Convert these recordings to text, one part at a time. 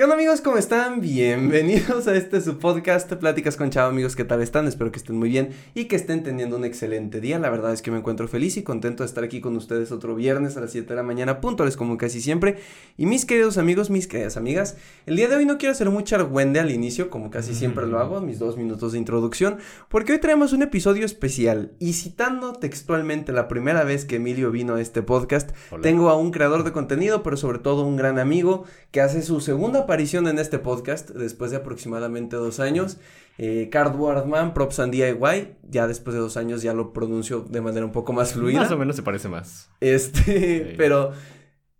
¿Qué onda amigos? ¿Cómo están? Bienvenidos a este su podcast Pláticas con Chavo amigos, ¿qué tal están? Espero que estén muy bien y que estén teniendo un excelente día. La verdad es que me encuentro feliz y contento de estar aquí con ustedes otro viernes a las 7 de la mañana, puntuales como casi siempre. Y mis queridos amigos, mis queridas amigas, el día de hoy no quiero hacer mucha argüende al inicio, como casi siempre lo hago, mis dos minutos de introducción, porque hoy traemos un episodio especial y citando textualmente la primera vez que Emilio vino a este podcast, tengo a un creador de contenido, pero sobre todo un gran amigo que hace su segunda aparición en este podcast después de aproximadamente dos años. Eh, Cardboard Man, Props and DIY, ya después de dos años ya lo pronuncio de manera un poco más fluida. Más o menos se parece más. Este, pero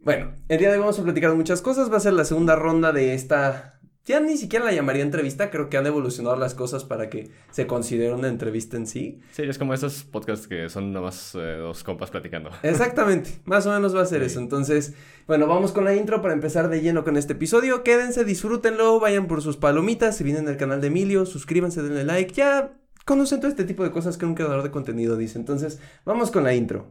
bueno, el día de hoy vamos a platicar muchas cosas. Va a ser la segunda ronda de esta ya ni siquiera la llamaría entrevista, creo que han evolucionado las cosas para que se considere una entrevista en sí. Sí, es como esos podcasts que son nomás eh, dos compas platicando. Exactamente, más o menos va a ser eso. Entonces, bueno, vamos con la intro para empezar de lleno con este episodio. Quédense, disfrútenlo, vayan por sus palomitas, si vienen al canal de Emilio, suscríbanse, denle like, ya conocen todo este tipo de cosas que un creador de contenido dice. Entonces, vamos con la intro.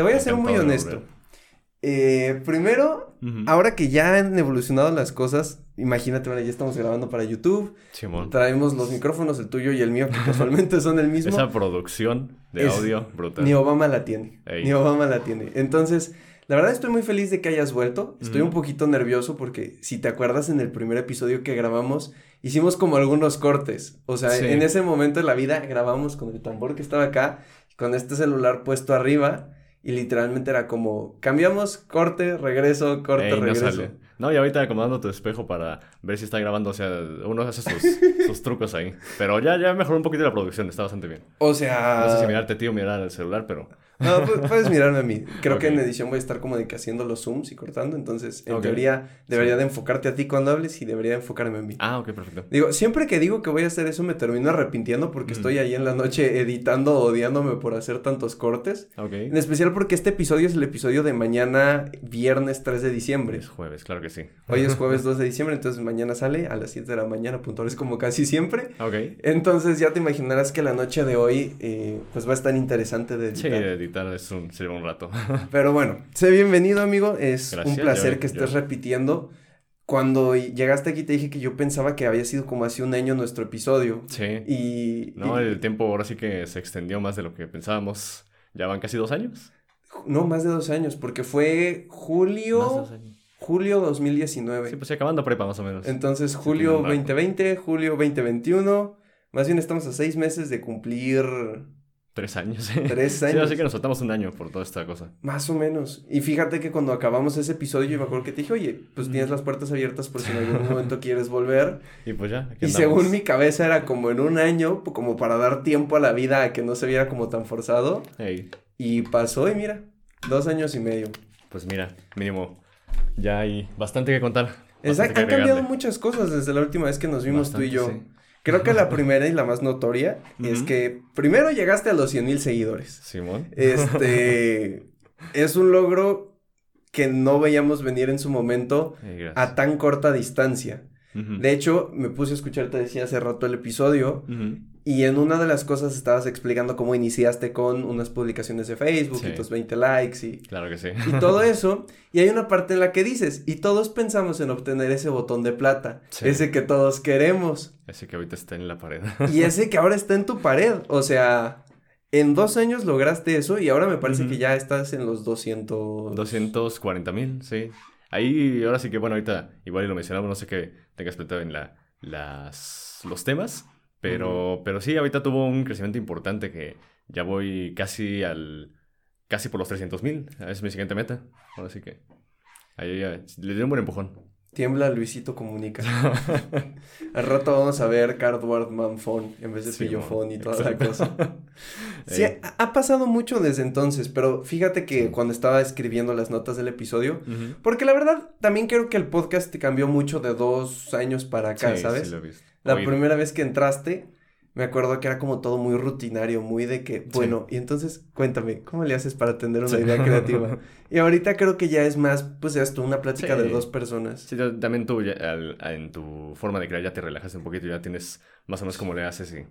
Te voy a ser muy honesto. Eh, primero, ahora que ya han evolucionado las cosas, imagínate, bueno, ya estamos grabando para YouTube. Traemos los micrófonos, el tuyo y el mío, que casualmente son el mismo. Esa producción de audio brutal. Ni Obama la tiene. Ni Obama la tiene. Entonces, la verdad estoy muy feliz de que hayas vuelto. Estoy un poquito nervioso porque si te acuerdas en el primer episodio que grabamos, hicimos como algunos cortes. O sea, en ese momento de la vida grabamos con el tambor que estaba acá, con este celular puesto arriba y literalmente era como, cambiamos, corte, regreso, corte, regreso. No, y ahorita acomodando tu espejo para ver si está grabando, o sea, uno hace sus, trucos ahí. Pero ya, ya mejoró un poquito la producción, está bastante bien. O sea... No sé si mirarte tío mirar el celular, pero... No, puedes mirarme a mí. Creo que en edición voy a estar como de que haciendo los zooms y cortando. Entonces, en teoría, debería de enfocarte a ti cuando hables y debería de enfocarme a mí. Ah, ok, perfecto. Digo, siempre que digo que voy a hacer eso me termino arrepintiendo porque estoy ahí en la noche editando, odiándome por hacer tantos cortes. Ok. En especial porque este episodio es el episodio de mañana, viernes 3 de diciembre. Es jueves, claro que sí. Hoy es jueves 2 de diciembre, entonces mañana sale a las 7 de la mañana, puntuales como casi siempre. Ok. Entonces ya te imaginarás que la noche de hoy, eh, pues va a estar interesante de editar. Sí, editar es un un rato. Pero bueno, sé bienvenido, amigo. Es un placer que estés repitiendo. Cuando llegaste aquí te dije que yo pensaba que había sido como hace un año nuestro episodio. Sí. Y... No, el tiempo ahora sí que se extendió más de lo que pensábamos. ¿Ya van casi dos años? No, más de dos años, porque fue julio... Julio 2019. Sí, pues acabando prepa más o menos. Entonces, julio 2020, julio 2021. Más bien estamos a seis meses de cumplir Tres años. Tres años. Sí, así que nos faltamos un año por toda esta cosa. Más o menos. Y fíjate que cuando acabamos ese episodio, yo me acuerdo que te dije, oye, pues tienes las puertas abiertas por si en algún momento quieres volver. Y pues ya. y según mi cabeza era como en un año, como para dar tiempo a la vida a que no se viera como tan forzado. Y pasó y mira, dos años y medio. Pues mira, mínimo, ya hay bastante que contar. Exacto, han cambiado muchas cosas desde la última vez que nos vimos tú y yo. Creo que la primera y la más notoria es que primero llegaste a los 100 mil seguidores. Simón. Este es un logro que no veíamos venir en su momento a tan corta distancia. De hecho, me puse a escuchar, te decía hace rato el episodio, y en una de las cosas estabas explicando cómo iniciaste con unas publicaciones de Facebook y tus 20 likes y... Claro que sí. Y todo eso. Y hay una parte en la que dices, y todos pensamos en obtener ese botón de plata, ese que todos queremos. Ese que ahorita está en la pared. y ese que ahora está en tu pared. O sea, en dos años lograste eso y ahora me parece que ya estás en los 200... 240 mil, sí. Ahí, ahora sí que, bueno, ahorita igual lo mencionamos, no sé qué tengas planteado en la, las, los temas. Pero, pero sí, ahorita tuvo un crecimiento importante que ya voy casi al. casi por los 300 mil. Es mi siguiente meta. Ahora sí que. Ahí, le di un buen empujón. Tiembla Luisito Comunica. Al rato vamos a ver Cardboard Man Phone en vez de Sí, Pillofón y toda la exacto. cosa. Sí, Ey. ha, ha pasado mucho desde entonces, pero fíjate que cuando estaba escribiendo las notas del episodio, porque la verdad también creo que el podcast cambió mucho de dos años para acá, Sí, ¿sabes? sí lo he visto. La Oído. primera vez que entraste, me acuerdo que era como todo muy rutinario, muy de que, bueno, y entonces cuéntame, ¿cómo le haces para tener una Sí. idea creativa? Y ahorita creo que ya es más, pues esto, una plática de dos personas. Sí, ta- también tú ya, al- a- en tu forma de crear ya te relajas un poquito, ya tienes más o menos cómo le haces y eso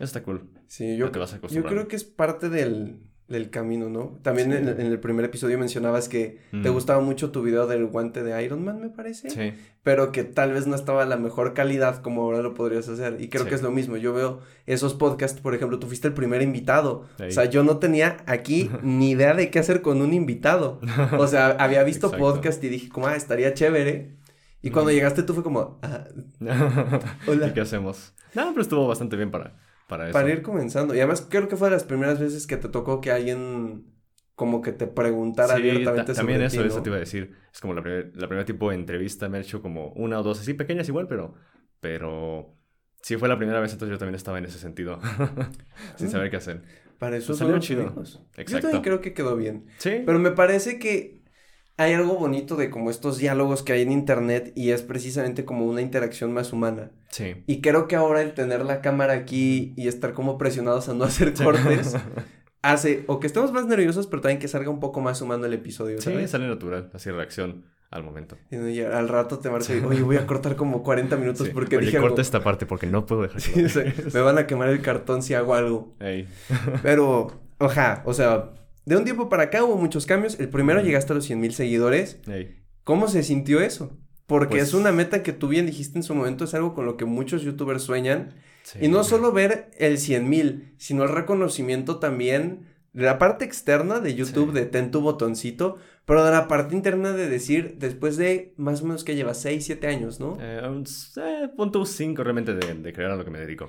está cool. Sí, yo, Ya te vas yo creo que es parte del, del camino, ¿no? También Sí. en, en el primer episodio mencionabas que te gustaba mucho tu video del guante de Iron Man, me parece. Sí, pero que tal vez no estaba a la mejor calidad como ahora lo podrías hacer. Y creo Sí. que es lo mismo. Yo veo esos podcasts, por ejemplo, tú fuiste el primer invitado. O sea, yo no tenía aquí ni idea de qué hacer con un invitado. O sea, había visto podcast y dije, como, ah, estaría chévere. Y cuando Mm. llegaste tú fue como, ah, Hola. ¿Y qué hacemos? No, pero estuvo bastante bien para, para eso. para ir comenzando. Y además creo que fue de las primeras veces que te tocó que alguien como que te preguntara Sí, abiertamente también sobre eso, ti, eso ¿no? te iba a decir. Es como la, primer- la primera tipo de entrevista, me he hecho como una o dos así pequeñas igual, pero, pero sí fue la primera vez, entonces yo también estaba en ese sentido, sin saber qué hacer. Para eso Pues salió chido. amigos. Yo Exacto. también creo que quedó bien. Sí, Pero me parece que hay algo bonito de como estos diálogos que hay en internet y es precisamente como una interacción más humana. sí. Y creo que ahora el tener la cámara aquí y estar como presionados a no hacer Sí. cortes hace o que estemos más nerviosos, pero también que salga un poco más humano el episodio, Sí, ¿sabes? sale natural, así reacción al momento. Y al rato te marco y oye, voy a cortar como 40 minutos Sí. porque Oye, dije corta algo. esta parte porque no puedo dejar Sí, sea, me van a quemar el cartón si hago algo. Ey. Pero, oja, o sea, de un tiempo para acá hubo muchos cambios. El primero llegaste a los 100 mil seguidores. ¿Cómo se sintió eso? Porque Pues- es una meta que tú bien dijiste en su momento, es algo con lo que muchos youtubers sueñan. Sí. Y no solo ver el 100 mil, sino el reconocimiento también de la parte externa de YouTube, Sí. de ten tu botoncito, pero de la parte interna de decir, después de más o menos que lleva 6, 7 años, ¿no? Eh, un- eh, punto 5 realmente de, de crear a lo que me dedico.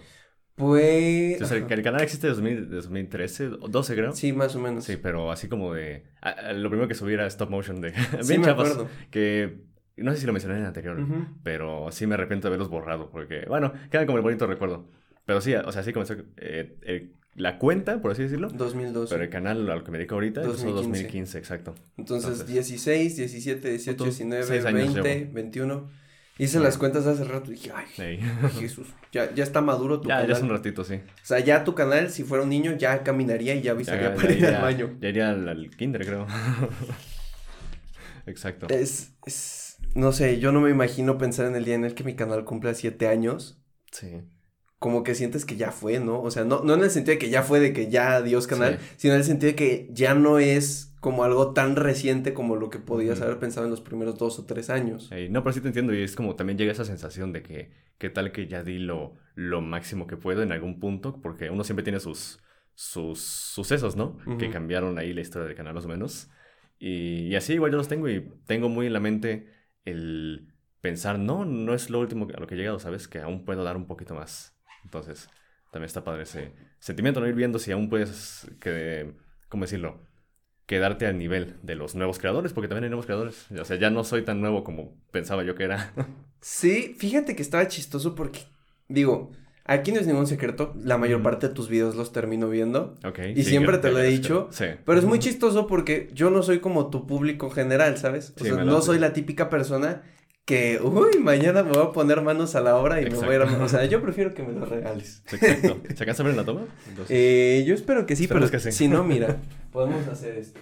Pues... O sea, el, canal existe desde 2000 desde 2013, o 12 creo. Sí, más o menos. Sí, pero así como de... a- a- lo primero que subí era stop motion de... Sí, bien me chafas, acuerdo. Que... No sé si lo mencioné en el anterior, Ujú. pero sí me arrepiento de haberlos borrado, porque, bueno, queda como el bonito recuerdo. Pero sí, o sea, sí comenzó eh, el- la cuenta, por así decirlo, 2012. pero el canal al que me dedico ahorita empezó 2015. 2015, exacto. Entonces, Entonces, 16, 17, 18, Otros 19, seis años 20, llevo. 21. Hice Sí. las cuentas hace rato y dije, ay, Ey. Jesús, ya, ya está maduro tu ya, canal. ya es un ratito, sí. O sea, ya tu canal, si fuera un niño, ya caminaría y ya avisaría Ya, para ir al baño. Ya iría al, al kinder, creo. Exacto. Es, es, no sé, yo no me imagino pensar en el día en el que mi canal cumpla 7 años. Sí. Como que sientes que ya fue, ¿no? O sea, no, no en el sentido de que ya fue, de que ya adiós canal, Sí. sino en el sentido de que ya no es como algo tan reciente como lo que podías haber pensado en los primeros dos o tres años. No, pero sí te entiendo y es como también llega esa sensación de que qué tal que ya di lo, lo máximo que puedo en algún punto, porque uno siempre tiene sus, sus sucesos, ¿no? Que cambiaron ahí la historia del canal más o menos. Y, y así igual yo los tengo y tengo muy en la mente el pensar, no, no es lo último a lo que he llegado, ¿sabes? Que aún puedo dar un poquito más. Entonces, también está padre ese sentimiento, ¿no? Ir viendo si aún puedes, que, ¿cómo decirlo? Quedarte al nivel de los nuevos creadores, porque también hay nuevos creadores. O sea, ya no soy tan nuevo como pensaba yo que era. Sí, fíjate que estaba chistoso porque, digo, aquí no es ningún secreto, la mayor parte de tus videos los termino viendo. ok. Y siempre te lo he dicho, Sí. Pero es muy chistoso porque yo no soy como tu público general, ¿sabes? O Sí, sea, no soy la típica persona que, uy, mañana me voy a poner manos a la obra y me voy a ir a... O sea, yo prefiero que me lo regales. Exacto. ¿Se alcanza a ver la toma? Entonces, Eh, yo espero que sí, pero que sí. si no, mira, podemos hacer esto.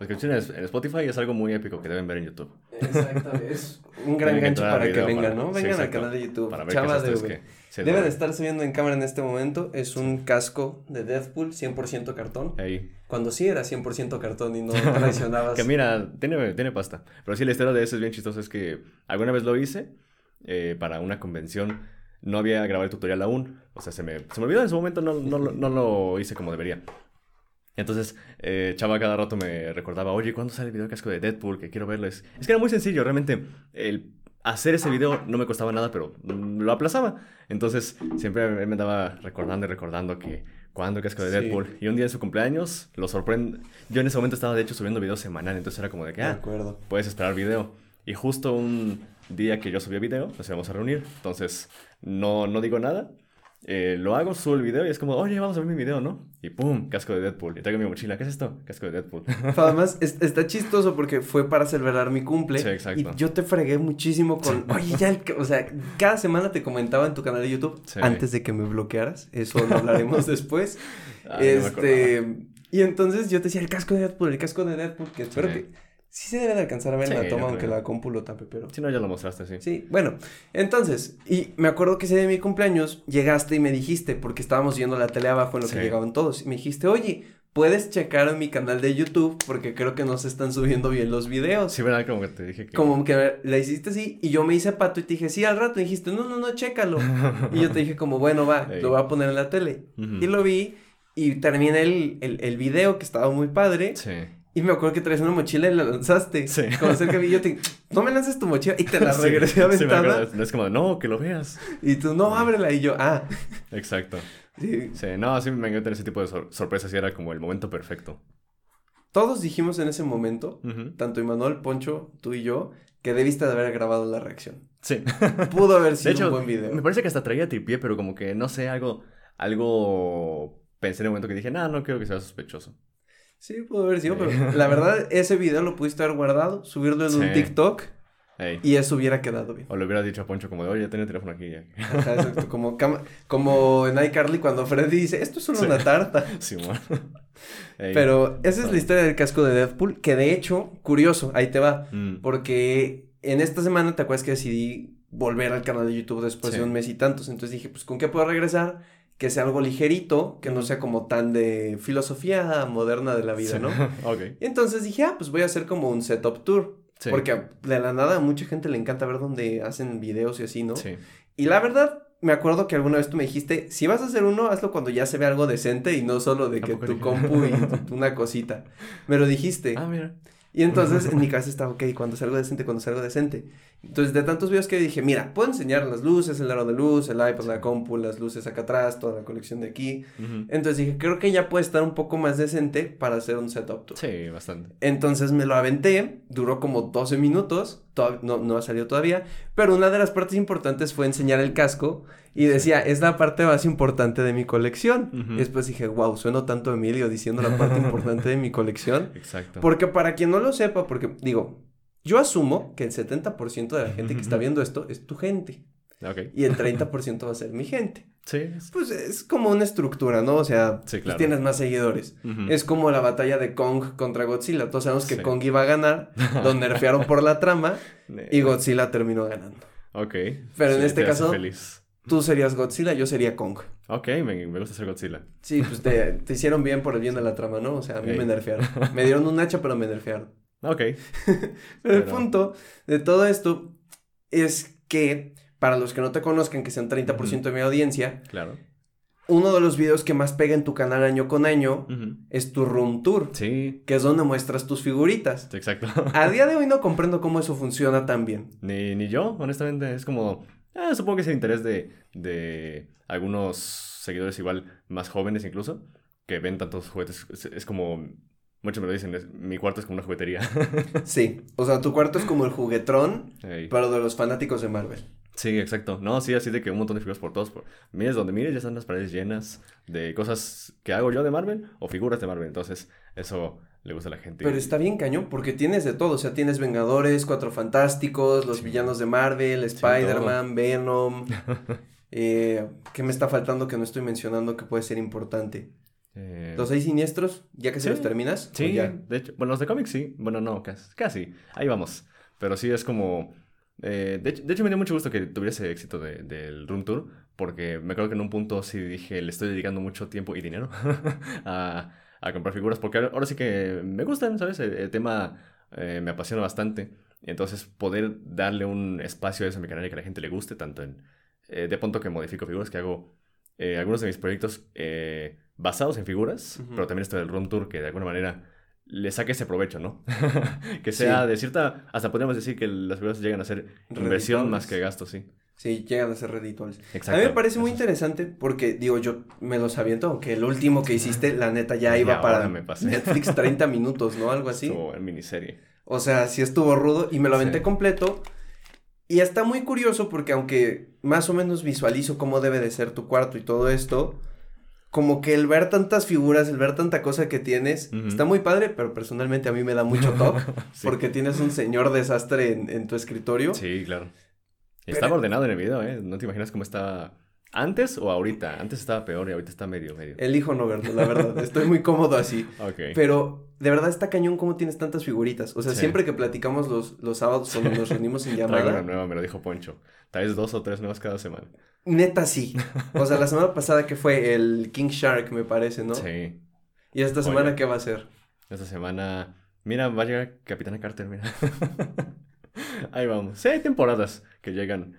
La descripción en en Spotify es algo muy épico que deben ver en YouTube. Exacto, es un gran Tienen gancho al para que vengan, para- ¿no? sí, Vengan al exacto. canal de YouTube. Para ver es de es que se Deben estar subiendo en cámara en este momento. Es un casco de Deadpool, 100% cartón. Ahí. Cuando sí era 100% cartón y no traicionabas. Que mira, tiene, tiene pasta. Pero sí, la historia de eso es bien chistosa. Es que alguna vez lo hice eh, para una convención. No había grabado el tutorial aún. O sea, se me, se me olvidó en su momento, no, no, no lo hice como debería. Entonces, eh, Chava cada rato me recordaba, oye, ¿cuándo sale el video de casco de Deadpool? Que quiero verlo. Es, es que era muy sencillo, realmente. El hacer ese video no me costaba nada, pero mm, lo aplazaba. Entonces, siempre me andaba recordando y recordando que cuando casco de Sí. Deadpool. Y un día en su cumpleaños, lo sorprende. Yo en ese momento estaba, de hecho, subiendo video semanal. Entonces era como de que, ah, acuerdo. puedes esperar video. Y justo un, día que yo subía video, nos íbamos a reunir. Entonces, no, no digo nada. Eh, lo hago, subo el video y es como, oye, vamos a ver mi video, ¿no? Y pum, casco de Deadpool. Y traigo mi mochila, ¿qué es esto? Casco de Deadpool. Además, es- está chistoso porque fue para celebrar mi cumple. Sí, exacto. Y yo te fregué muchísimo con, oye, ya, el- o sea, cada semana te comentaba en tu canal de YouTube, Sí. antes de que me bloquearas, eso lo hablaremos después. Ay, no me este, y entonces yo te decía, el casco de Deadpool, el casco de Deadpool, que espero que sí se debe de alcanzar a ver Sí, la toma, aunque la compu lo tape, pero... Si no, ya lo mostraste, sí. Sí, bueno, entonces, y me acuerdo que ese día de mi cumpleaños llegaste y me dijiste, porque estábamos viendo la tele abajo en lo Sí. que llegaban todos, y me dijiste, oye, puedes checar en mi canal de YouTube porque creo que no se están subiendo bien los videos. Sí, ¿verdad? Como que te dije que... Como que la hiciste así, y yo me hice pato y te dije, sí, al rato, y dijiste, no, no, no, chécalo. y yo te dije como, bueno, va, Ey. lo voy a poner en la tele. Y lo vi, y terminé el, el, el video que estaba muy padre, Sí. Y me acuerdo que traes una mochila y la lanzaste. Sí. Como cerca mí, yo te no me lances tu mochila, y te la Sí, regresé sí, aventada. acuerdo. No es como, no, que lo veas. Y tú, no, ábrela. Y yo, ah. Exacto. Sí. Sí, no, sí me encanta ese tipo de sor- sorpresas y era como el momento perfecto. Todos dijimos en ese momento, tanto Imanol, Poncho, tú y yo, que debiste de haber grabado la reacción. Sí. Pudo haber De sido hecho, un buen video. me parece que hasta traía tripié, pero como que, no sé, algo, algo pensé en el momento que dije, no, no creo que sea sospechoso. Sí, pudo haber sido, Sí. pero la verdad, ese video lo pudiste haber guardado, subirlo en un Sí. TikTok Ey. y eso hubiera quedado bien. O le hubiera dicho a Poncho como de, oye, ten el teléfono aquí. Ajá, exacto, como, como en iCarly cuando Freddy dice, esto es solo Sí. una tarta. Ey. Pero esa es la historia del casco de Deadpool, que de hecho, curioso, ahí te va. Mm. Porque en esta semana, ¿te acuerdas que decidí volver al canal de YouTube después Sí. de un mes y tantos? Entonces dije, pues, ¿con qué puedo regresar? Que sea algo ligerito, que no sea como tan de filosofía moderna de la vida, Sí. ¿no? ok. Y entonces dije, ah, pues voy a hacer como un setup tour. Sí. Porque de la nada a mucha gente le encanta ver donde hacen videos y así, ¿no? Sí. Y la verdad, me acuerdo que alguna vez tú me dijiste, si vas a hacer uno, hazlo cuando ya se ve algo decente y no solo de ¿A que tu dije? compu y una cosita. Me lo dijiste. Ah, mira. Y entonces en mi cabeza estaba, ok, cuando salgo decente, cuando salgo decente. Entonces de tantos videos que dije, mira, puedo enseñar las luces, el aro de luz, el iPad, la compu, las luces acá atrás, toda la colección de aquí. Ujú. Entonces dije, creo que ya puede estar un poco más decente para hacer un setup tour. Sí, bastante. Entonces me lo aventé, duró como 12 minutos, no, no ha salido todavía, pero una de las partes importantes fue enseñar el casco y decía, es la parte más importante de mi colección. Y después dije, wow, sueno tanto Emilio diciendo la parte importante de mi colección. Exacto. Porque para quien no lo sepa, porque digo, yo asumo que el 70% de la gente que está viendo esto es tu gente Ok. y el 30% va a ser mi gente. Sí. es- Pues es como una estructura, ¿no? O sea, Sí, pues claro. tienes más seguidores. Es como la batalla de Kong contra Godzilla. Todos sabemos que Sí. Kong iba a ganar, lo nerfearon por la trama y Godzilla terminó ganando. Ok. Pero en este caso- Feliz. Tú serías Godzilla, yo sería Kong. Ok, me, me gusta ser Godzilla. Sí, pues te, te hicieron bien por el bien de la trama, ¿no? O sea, a mí Ey. me nerfearon. Me dieron un hacha, pero me nerfearon. Ok. Pero el Pero- punto de todo esto es que, para los que no te conozcan, que sean 30% de mi audiencia, Claro. uno de los videos que más pega en tu canal año con año es tu room tour, Sí. que es donde muestras tus figuritas. Exacto. A día de hoy no comprendo cómo eso funciona tan bien. Ni, ni yo, honestamente, es como... eh, supongo que es el interés de, de algunos seguidores igual más jóvenes incluso, que ven tantos juguetes. Es, es como... Muchos me lo dicen, es- mi cuarto es como una juguetería. Sí, o sea, tu cuarto es como el juguetrón, Ey. pero de los fanáticos de Marvel. Sí, exacto. No, sí, así de que un montón de figuras por todos. Por... Mires donde mires, ya están las paredes llenas de cosas que hago yo de Marvel o figuras de Marvel. Entonces, eso le gusta a la gente. Pero está bien cañón, porque tienes de todo, o sea, tienes Vengadores, Cuatro Fantásticos, los Sí. villanos de Marvel, Spider-Man, Venom. eh, ¿Qué me está faltando que no estoy mencionando que puede ser importante? Eh, Los seis siniestros, ya que se Sí. los terminas. ¿o Sí, ya? de hecho, bueno, los de cómics sí. Bueno, no, casi, casi. Ahí vamos. Pero sí es como... eh, de, hecho, de hecho, me dio mucho gusto que tuviese éxito de- del Room Tour, porque me acuerdo que en un punto sí dije, le estoy dedicando mucho tiempo y dinero a, a comprar figuras, porque ahora, sí que me gustan, ¿sabes? El, el tema eh, me apasiona bastante. Entonces, poder darle un espacio a eso en mi canal y que a la gente le guste, tanto en... eh, de punto que modifico figuras, que hago eh, algunos de mis proyectos basados en figuras, pero también esto del Room Tour, que de alguna manera le saque ese provecho, ¿no? que sea Sí. de cierta, hasta podríamos decir que las figuras llegan a ser inversión más que gasto, sí. Sí, llegan a ser redituables. Exacto. A mí me parece muy interesante porque, digo, yo me los aviento, aunque el último que hiciste, la neta, ya iba para me pasé. Netflix 30 minutos, ¿no? Algo así. Estuvo en miniserie. O sea, sí estuvo rudo y me lo aventé Sí. completo. Y está muy curioso porque aunque más o menos visualizo cómo debe de ser tu cuarto y todo esto, como que el ver tantas figuras, el ver tanta cosa que tienes, está muy padre, pero personalmente a mí me da mucho toque Sí. porque tienes un señor desastre en, en tu escritorio. Sí, claro. Pero- estaba ordenado en el video, ¿eh? No te imaginas cómo estaba antes o ahorita. Antes estaba peor y ahorita está medio, medio. Elijo no verlo, la verdad. Estoy muy cómodo así. Pero de verdad está cañón cómo tienes tantas figuritas. O sea, Sí. siempre que platicamos los, los sábados cuando nos reunimos en Traigo una llamada, nueva, me lo dijo Poncho. Traes dos o tres nuevas cada semana. neta sí. O sea, la semana pasada que fue el King Shark, me parece, ¿no? Sí. Y esta semana, Oye. ¿qué va a ser? Esta semana. Mira, va a llegar Capitana Carter, mira. Ahí vamos. Sí, hay temporadas que llegan.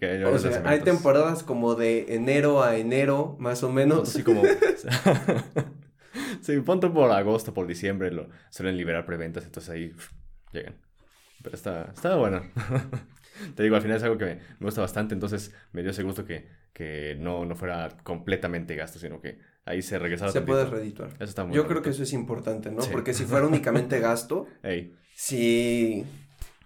Que hay O sea, hay temporadas como de enero a enero, más o menos. Así como. sí, ponte por agosto, por diciembre, lo suelen liberar preventas, entonces ahí pf, llegan. Pero está, está bueno. Te digo, al final es algo que me, me gusta bastante, entonces me dio ese gusto que, que no, no fuera completamente gasto, sino que ahí se regresara Se tantito. puede redituar. Eso está muy Yo bonito. creo que eso es importante, ¿no? Sí. Porque si fuera únicamente gasto, Ey, sí.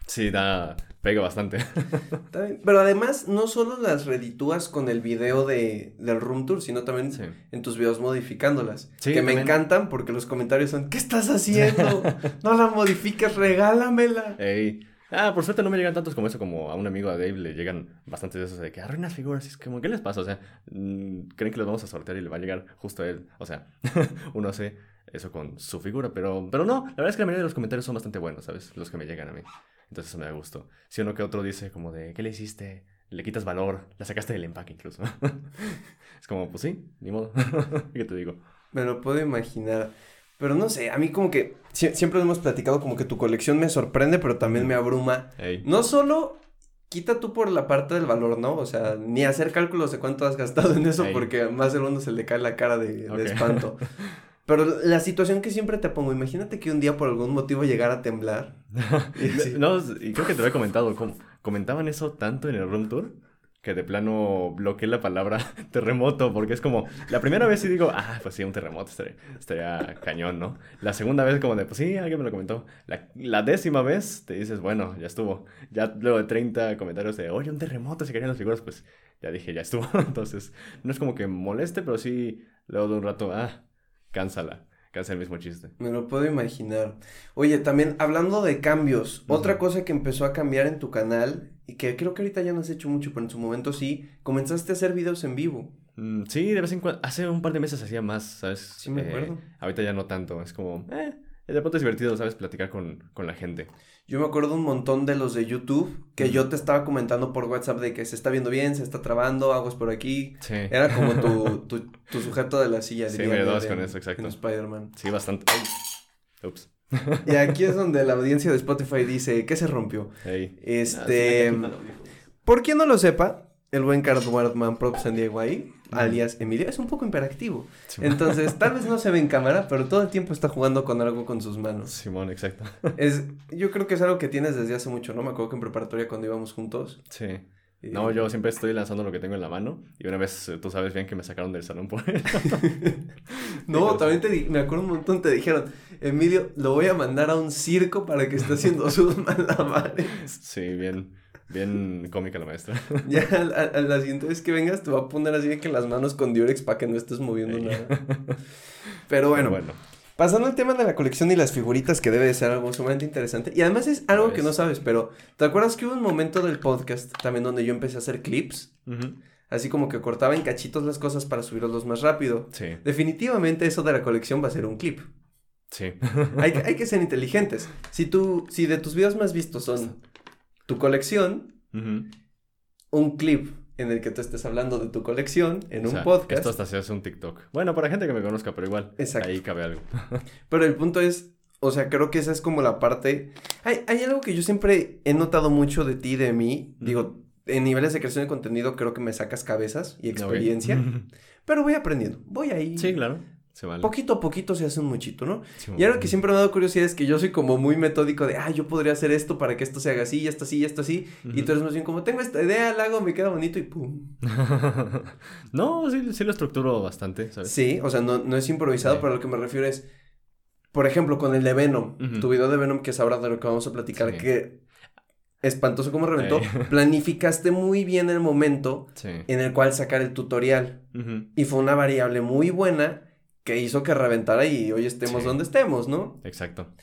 Sí, da, pega bastante. Pero además, no solo las reditúas con el video de, del room tour, sino también Sí. en tus videos modificándolas. Sí, que me encantan porque los comentarios son, ¿qué estás haciendo? No la modifiques, regálamela. Ey. Ah, por suerte no me llegan tantos como eso, como a un amigo a Dave le llegan bastantes de esos de que arruinas figuras. Es como, ¿qué les pasa? O sea, mm, creen que los vamos a sortear y le va a llegar justo a él. O sea, uno hace eso con su figura, pero, pero no, la verdad es que la mayoría de los comentarios son bastante buenos, ¿sabes? Los que me llegan a mí. Entonces eso me da gusto. Si uno que otro dice como de, ¿qué le hiciste? Le quitas valor, la sacaste del empaque incluso. es como, pues sí, ni modo. ¿Qué te digo? Me lo puedo imaginar. Pero no sé, a mí como que sie- siempre hemos platicado como que tu colección me sorprende, pero también me abruma. Ey. No solo quita tú por la parte del valor, ¿no? O sea, ni hacer cálculos de cuánto has gastado en eso, Ey. porque más de uno se le cae la cara de, de Ok. espanto. Pero la situación que siempre te pongo, imagínate que un día por algún motivo llegara a temblar. Y así. No, y creo que te lo he comentado. com- comentaban eso tanto en el room tour que de plano bloqueé la palabra terremoto porque es como la primera vez sí digo, ah, pues sí, un terremoto estaría, estaría cañón, ¿no? La segunda vez como de, pues sí, alguien me lo comentó. La, la décima vez te dices, bueno, ya estuvo. Ya luego de 30 comentarios de, oye, un terremoto, si querían las figuras, pues ya dije, ya estuvo. Entonces, no es como que moleste, pero sí, luego de un rato, ah, cánsala. Cansa el mismo chiste. Me lo puedo imaginar. Oye, también hablando de cambios, otra cosa que empezó a cambiar en tu canal y que creo que ahorita ya no has hecho mucho, pero en su momento sí, comenzaste a hacer videos en vivo. Mm, sí, de vez en cuando. Hace un par de meses hacía más, ¿sabes? Sí, me Eh, acuerdo. ahorita ya no tanto. Es como, eh, de pronto es divertido, ¿sabes? Platicar con, con la gente. Yo me acuerdo un montón de los de YouTube que yo te estaba comentando por WhatsApp de que se está viendo bien, se está trabando, aguas por aquí. Sí. Era como tu, tu, tu sujeto de la silla. Sí, me de- con eso, exacto. Spider-Man. Sí, bastante. Ay. Ups. Y aquí es donde la audiencia de Spotify dice, ¿qué se rompió? Hey. Este, Ah, sí, por quien no lo sepa, el buen Cardboardman Prop San Diego ahí, alias Emilio, es un poco imperactivo. Simón. Entonces, tal vez no se ve en cámara, pero todo el tiempo está jugando con algo con sus manos. Simón, exacto. Es, yo creo que es algo que tienes desde hace mucho, ¿no? Me acuerdo que en preparatoria cuando íbamos juntos. Sí. eh, No, yo siempre estoy lanzando lo que tengo en la mano. Y una vez, eh, tú sabes bien que me sacaron del salón por eso. No, también te me acuerdo un montón, te dijeron, Emilio, lo voy a mandar a un circo para que esté haciendo sus malabares. Sí, bien, bien cómica la maestra. Ya a, a- a la siguiente vez que vengas te va a poner así de que las manos con Durex para que no estés moviendo Ey. nada. Pero bueno, bueno. pasando al tema de la colección y las figuritas, que debe de ser algo sumamente interesante. Y además es algo que no sabes, pero ¿te acuerdas que hubo un momento del podcast también donde yo empecé a hacer clips? Así como que cortaba en cachitos las cosas para subirlos más rápido. Sí, Definitivamente eso de la colección va a ser un clip. sí. Hay, que- hay que ser inteligentes. Si tú, si de tus videos más vistos son tu colección, un clip en el que tú estés hablando de tu colección en O un podcast. Esto hasta se hace un TikTok. Bueno, para gente que me conozca, pero igual. Exacto. Ahí cabe algo. Pero el punto es, o sea, creo que esa es como la parte. Hay, hay algo que yo siempre he notado mucho de ti, de mí. Digo, en niveles de creación de contenido creo que me sacas cabezas y experiencia. Pero voy aprendiendo. Voy ahí. Sí, claro. Se vale. Poquito a poquito se hace un muchito, ¿no? Sí, Y algo que siempre me ha dado curiosidad es que yo soy como muy metódico de, ah, yo podría hacer esto para que esto se haga así, y esto así, y esto así. Y tú eres más bien como, tengo esta idea, la hago, me queda bonito y pum. no, sí, sí lo estructuro bastante, ¿sabes? Sí, o sea, no, no es improvisado, Sí. pero lo que me refiero es, por ejemplo, con el de Venom, tu video de Venom, que es ahora de lo que vamos a platicar, Sí. que espantoso como reventó, planificaste muy bien el momento Sí. en el cual sacar el tutorial. Y fue una variable muy buena que hizo que reventara y hoy estemos Sí. donde estemos, ¿no? Exacto.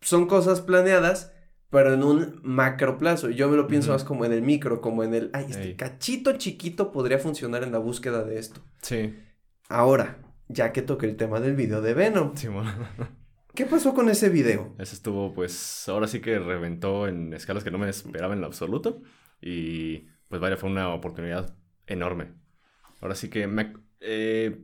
Son cosas planeadas, pero en un macro plazo. Yo me lo pienso Ujú. más como en el micro, como en el, ay, este Ey. cachito chiquito podría funcionar en la búsqueda de esto. Sí. Ahora, ya que toqué el tema del video de Venom, Simón. ¿qué pasó con ese video? Ese estuvo, pues, ahora sí que reventó en escalas que no me esperaba en lo absoluto. Y, pues, vaya, fue una oportunidad enorme. Ahora sí que me... eh,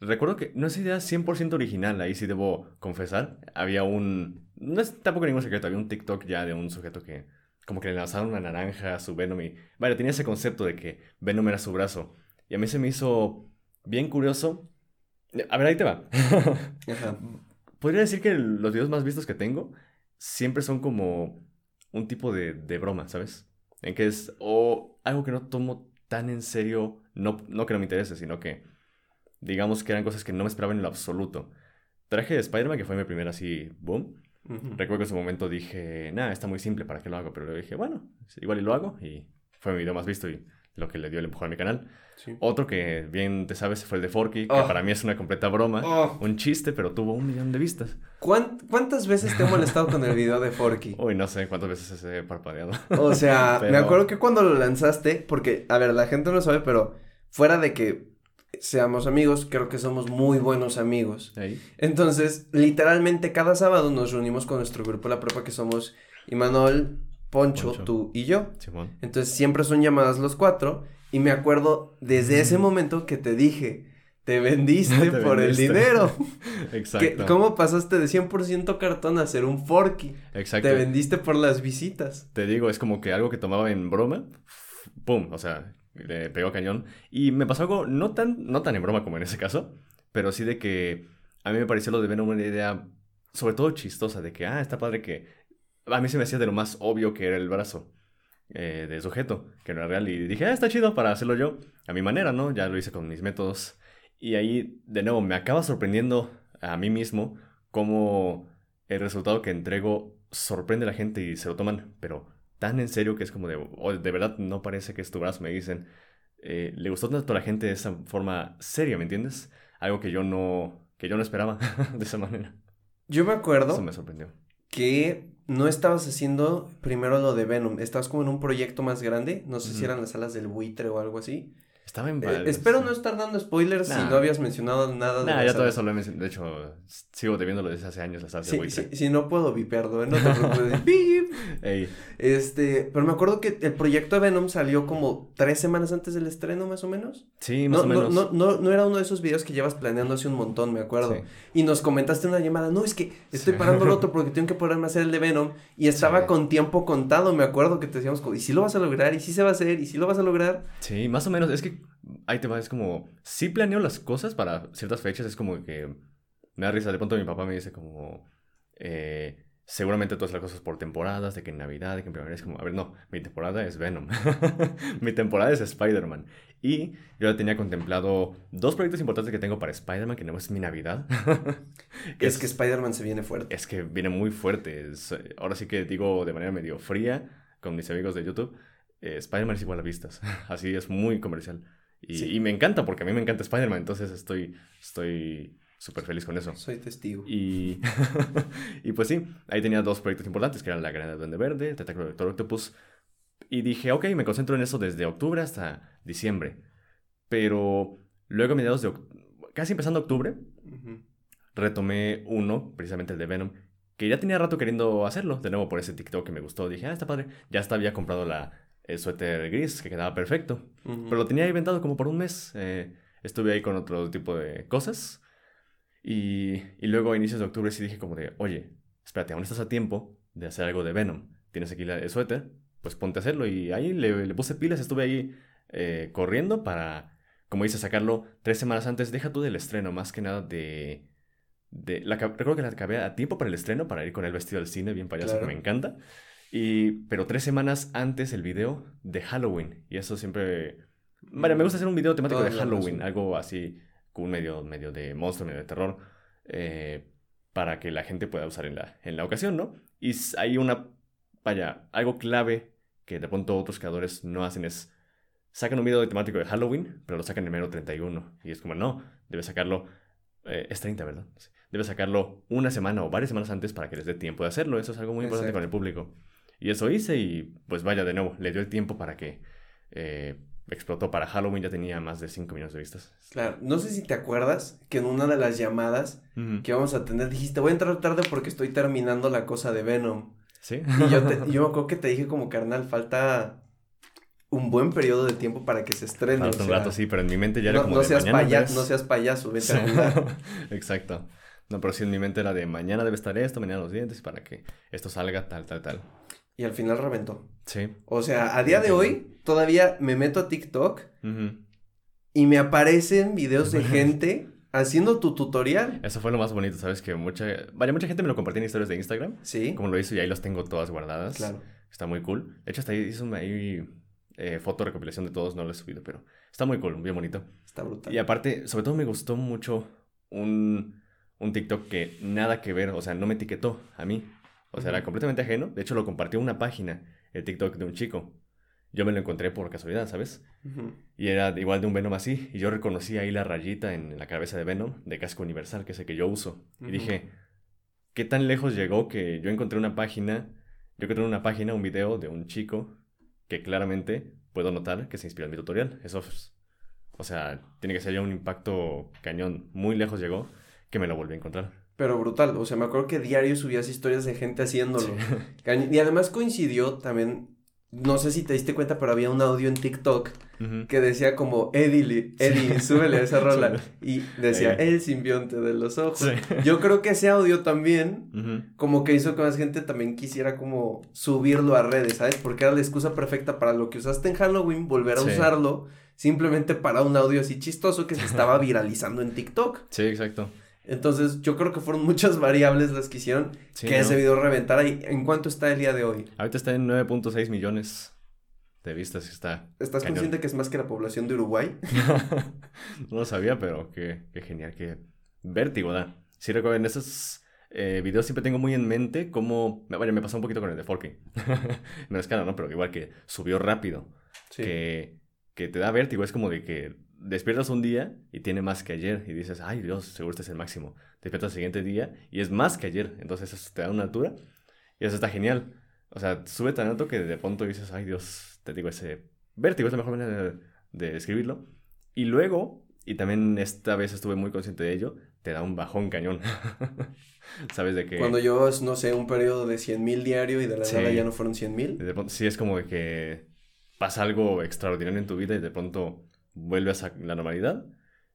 recuerdo que no es idea 100% original, ahí sí debo confesar. Había un... No es tampoco ningún secreto, había un TikTok ya de un sujeto que como que le lanzaron una naranja a su Venom y... Vaya, tenía ese concepto de que Venom era su brazo. Y a mí se me hizo bien curioso. A ver, ahí te va. Ajá. Podría decir que los videos más vistos que tengo siempre son como un tipo de, de broma, ¿sabes? En que es o algo que no tomo tan en serio, no, no que no me interese, sino que digamos que eran cosas que no me esperaba en lo absoluto. Traje de Spider-Man, que fue mi primer así boom. Recuerdo que en su momento dije, nada, está muy simple, ¿para qué lo hago? Pero luego dije, bueno, igual y lo hago. Y fue mi video más visto y lo que le dio el empujón a mi canal. Sí. Otro que bien te sabes fue el de Forky, que Oh. para mí es una completa broma. Oh, Un chiste, pero tuvo un millón de vistas. ¿cuán- ¿Cuántas veces te he molestado con el video de Forky? Uy, no sé cuántas veces he parpadeado. O sea, me acuerdo que cuando lo lanzaste, porque, a ver, la gente no sabe, pero fuera de que seamos amigos, creo que somos muy buenos amigos. Ahí. Entonces, literalmente cada sábado nos reunimos con nuestro grupo de la prepa que somos Imanol, Poncho, Poncho. tú y yo. Simón. Entonces siempre son llamadas los cuatro y me acuerdo desde ese momento que te dije, te vendiste Te por vendiste. el dinero. Exacto. ¿Cómo pasaste de 100% cartón a ser un forky? Exacto. Te vendiste por las visitas. Te digo, es como que algo que tomaba en broma, pum, o sea, le pegó cañón. Y me pasó algo no tan, no tan en broma como en ese caso, pero sí de que a mí me pareció lo de Venom una idea, sobre todo chistosa, de que, ah, está padre que... A mí se me hacía de lo más obvio que era el brazo eh, de sujeto, que no era real. Y dije, ah, está chido para hacerlo yo, a mi manera, ¿no? Ya lo hice con mis métodos. Y ahí, de nuevo, me acaba sorprendiendo a mí mismo cómo el resultado que entrego sorprende a la gente y se lo toman, pero tan en serio que es como de, "Oh, de verdad no parece que es tu brazo, me dicen. Eh, le gustó tanto a la gente de esa forma seria, ¿me entiendes? Algo que yo no, que yo no esperaba de esa manera. Yo me acuerdo Eso me sorprendió. que no estabas haciendo primero lo de Venom, estabas como en un proyecto más grande, no sé si eran las alas del buitre o algo así. Estaba en Eh, espero sí. no estar dando spoilers si no habías mencionado nada de Nah, ya todo eso lo he mencionado. De hecho, sigo debiéndolo desde hace años, las alas de Sí, sí, si no puedo vipearlo, ¿eh? no te preocupes. Bip. Ey, Este, pero me acuerdo que el proyecto de Venom salió como tres semanas antes del estreno, más o menos. sí, más No, o no, menos. no, no, no era uno de esos videos que llevas planeando hace un montón, me acuerdo. Sí. Y nos comentaste en una llamada, no, es que estoy Sí. parando el otro porque tengo que ponerme a hacer el de Venom. Y estaba Sí. con tiempo contado, me acuerdo que te decíamos, ¿y si lo vas a lograr? ¿Y si se va a hacer? ¿Y si lo vas a lograr? Sí, más o menos. Es que ahí te va, es como. Sí planeo las cosas para ciertas fechas. Es como que. Me da risa. De pronto mi papá me dice como. eh, seguramente todas las cosas por temporadas, de que en Navidad, de que en primavera. Es como, a ver, no. Mi temporada es Venom. mi temporada es Spider-Man. Y yo ya tenía contemplado dos proyectos importantes que tengo para Spider-Man, que no es mi Navidad. Es que Spider-Man se viene fuerte. Es que viene muy fuerte. Es, ahora sí que digo de manera medio fría con mis amigos de YouTube. Eh, Spider-Man es igual a vistas. Así es muy comercial. Y, Sí. y me encanta porque a mí me encanta Spider-Man. Entonces estoy estoy súper feliz con eso. Soy testigo. Y, y pues sí, ahí tenía dos proyectos importantes que eran La Granada Duende Verde, Tentáculo de Doctor Octopus. Y dije, ok, me concentro en eso desde octubre hasta diciembre. Pero luego a mediados de... Casi empezando octubre, retomé uno, precisamente el de Venom, que ya tenía rato queriendo hacerlo, de nuevo por ese TikTok que me gustó. Dije, ah, está padre. Ya hasta había comprado la, el suéter gris, que quedaba perfecto. Pero lo tenía inventado como por un mes. eh, estuve ahí con otro tipo de cosas. Y, y luego a inicios de octubre sí dije como de, oye, espérate, aún estás a tiempo de hacer algo de Venom. Tienes aquí el suéter, pues ponte a hacerlo. Y ahí le, le puse pilas, estuve ahí eh, corriendo para, como dice, sacarlo tres semanas antes. Deja tú del estreno, más que nada de... de la, recuerdo que la acabé a tiempo para el estreno, para ir con el vestido al cine, bien payaso, Claro. que me encanta. Y, pero tres semanas antes el video de Halloween. Y eso siempre... Vale, me gusta hacer un video temático de Halloween, algo así, con un medio, medio de monstruo, medio de terror, eh, para que la gente pueda usar en la, en la ocasión, ¿no? Y hay una vaya, algo clave que de pronto otros creadores no hacen es sacan un video de temático de Halloween, pero lo sacan en mero 31. Y es como, no, debes sacarlo, eh, es 30, ¿verdad? Debes sacarlo una semana o varias semanas antes para que les dé tiempo de hacerlo. Eso es algo muy importante Exacto. con el público. Y eso hice y pues vaya, de nuevo, le dio el tiempo para que eh, explotó. Para Halloween ya tenía más de 5 millones de vistas. Claro, no sé si te acuerdas que en una de las llamadas que vamos a tener dijiste, voy a entrar tarde porque estoy terminando la cosa de Venom. ¿Sí? Y yo, te, yo me acuerdo que te dije como, carnal, falta un buen periodo de tiempo para que se estrene. Falta o un sea, rato, sí, pero en mi mente ya era no, como no de seas mañana no seas payaso, vete Sí. a. Exacto. No, pero sí en mi mente era de mañana debe estar esto, mañana los dientes, para que esto salga tal, tal, tal. Y al final reventó. Sí. O sea, a día de hoy todavía me meto a TikTok y me aparecen videos de gente haciendo tu tutorial. Eso fue lo más bonito, ¿sabes? Que mucha, vaya, mucha gente me lo compartía en historias de Instagram, Sí, como lo hizo y ahí los tengo todas guardadas. claro. Está muy cool. De hecho, hasta ahí hizo una ahí, eh, foto recopilación de todos, no lo he subido, pero está muy cool, bien bonito. Está brutal. Y aparte, sobre todo me gustó mucho un, un TikTok que nada que ver, o sea, no me etiquetó a mí. O sea, era completamente ajeno. De hecho, lo compartió una página, el TikTok de un chico. Yo me lo encontré por casualidad, ¿sabes? Y era igual de un Venom así. Y yo reconocí ahí la rayita en la cabeza de Venom, de casco universal, que es el que yo uso. Y dije, ¿qué tan lejos llegó que yo encontré una página, yo encontré en una página un video de un chico que claramente puedo notar que se inspiró en mi tutorial? Eso, es- o sea, tiene que ser ya un impacto cañón. Muy lejos llegó que me lo volví a encontrar. Pero brutal, o sea, me acuerdo que diario subías historias de gente haciéndolo. Sí. Y además coincidió también, no sé si te diste cuenta, pero había un audio en TikTok que decía como, Eddie, Eddie, súbele esa rola. Y decía, el simbionte de los ojos. Sí. Yo creo que ese audio también como que hizo que más gente también quisiera como subirlo a redes, ¿sabes? Porque era la excusa perfecta para lo que usaste en Halloween, volver a Sí. usarlo simplemente para un audio así chistoso que se estaba viralizando en TikTok. Sí, exacto. Entonces yo creo que fueron muchas variables las que hicieron Sí, que ¿no? ese video reventara. ¿Y en cuánto está el día de hoy? Ahorita está en 9.6 millones de vistas. Está. ¿Estás Cañón. consciente que es más que la población de Uruguay? no lo sabía, pero qué, qué genial, qué vértigo da. Sí, recuerden, esos eh, videos siempre tengo muy en mente cómo. Bueno, me pasó un poquito con el de Forking. no es cara, ¿no? Pero igual que subió rápido. Sí. Que, que te da vértigo. Es como de que despiertas un día y tiene más que ayer. Y dices, ay Dios, seguro este es el máximo. Despiertas el siguiente día y es más que ayer. Entonces eso te da una altura. Y eso está genial. O sea, sube tan alto que de pronto dices, ay Dios, te digo, ese vértigo es la mejor manera de, de describirlo. Y luego, y también esta vez estuve muy consciente de ello, te da un bajón cañón. ¿Sabes de que Cuando llevas, no sé, un periodo de 100 mil diario y de la Sí. nada ya no fueron 100 mil. sí es como que pasa algo extraordinario en tu vida y de pronto vuelves a la normalidad?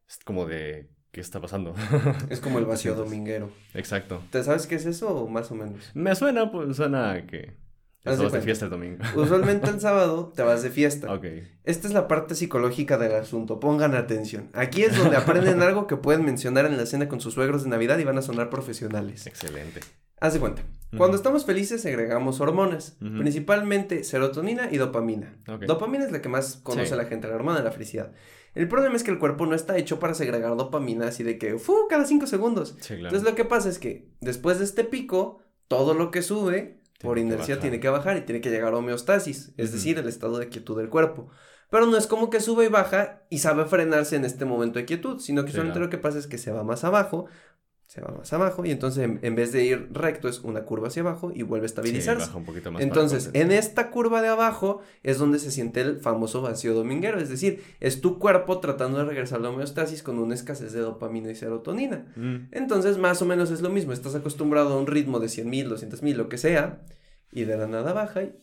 Es como de, ¿qué está pasando? Es como el vacío dominguero. Exacto. ¿Te sabes qué es eso o más o menos? Me suena, pues suena a que de estamos de fiesta el domingo. Usualmente el sábado te vas de fiesta. ok. Esta es la parte psicológica del asunto, pongan atención. Aquí es donde aprenden algo que pueden mencionar en la cena con sus suegros de Navidad y van a sonar profesionales. Excelente. Haz de cuenta. Cuando estamos felices segregamos hormonas, principalmente serotonina y dopamina. Dopamina es la que más conoce Sí. la gente, la hormona de la felicidad. El problema es que el cuerpo no está hecho para segregar dopamina así de que, ¡fu! cada cinco segundos. Sí, claro. Entonces lo que pasa es que después de este pico, todo lo que sube, por Tiene inercia tiene que bajar y tiene que llegar a homeostasis, es decir, el estado de quietud del cuerpo. Pero no es como que sube y baja y sabe frenarse en este momento de quietud, sino que Sí, solamente claro. lo que pasa es que se va más abajo, se va más abajo y entonces en, vez de ir recto es una curva hacia abajo y vuelve a Sí, estabilizarse. baja un poquito más. Entonces, en esta curva de abajo es donde se siente el famoso vacío dominguero, es decir, es tu cuerpo tratando de regresar a la homeostasis con una escasez de dopamina y serotonina. Mm, Entonces, más o menos es lo mismo, estás acostumbrado a un ritmo de 100 mil, 200 mil, lo que sea, y de la nada baja y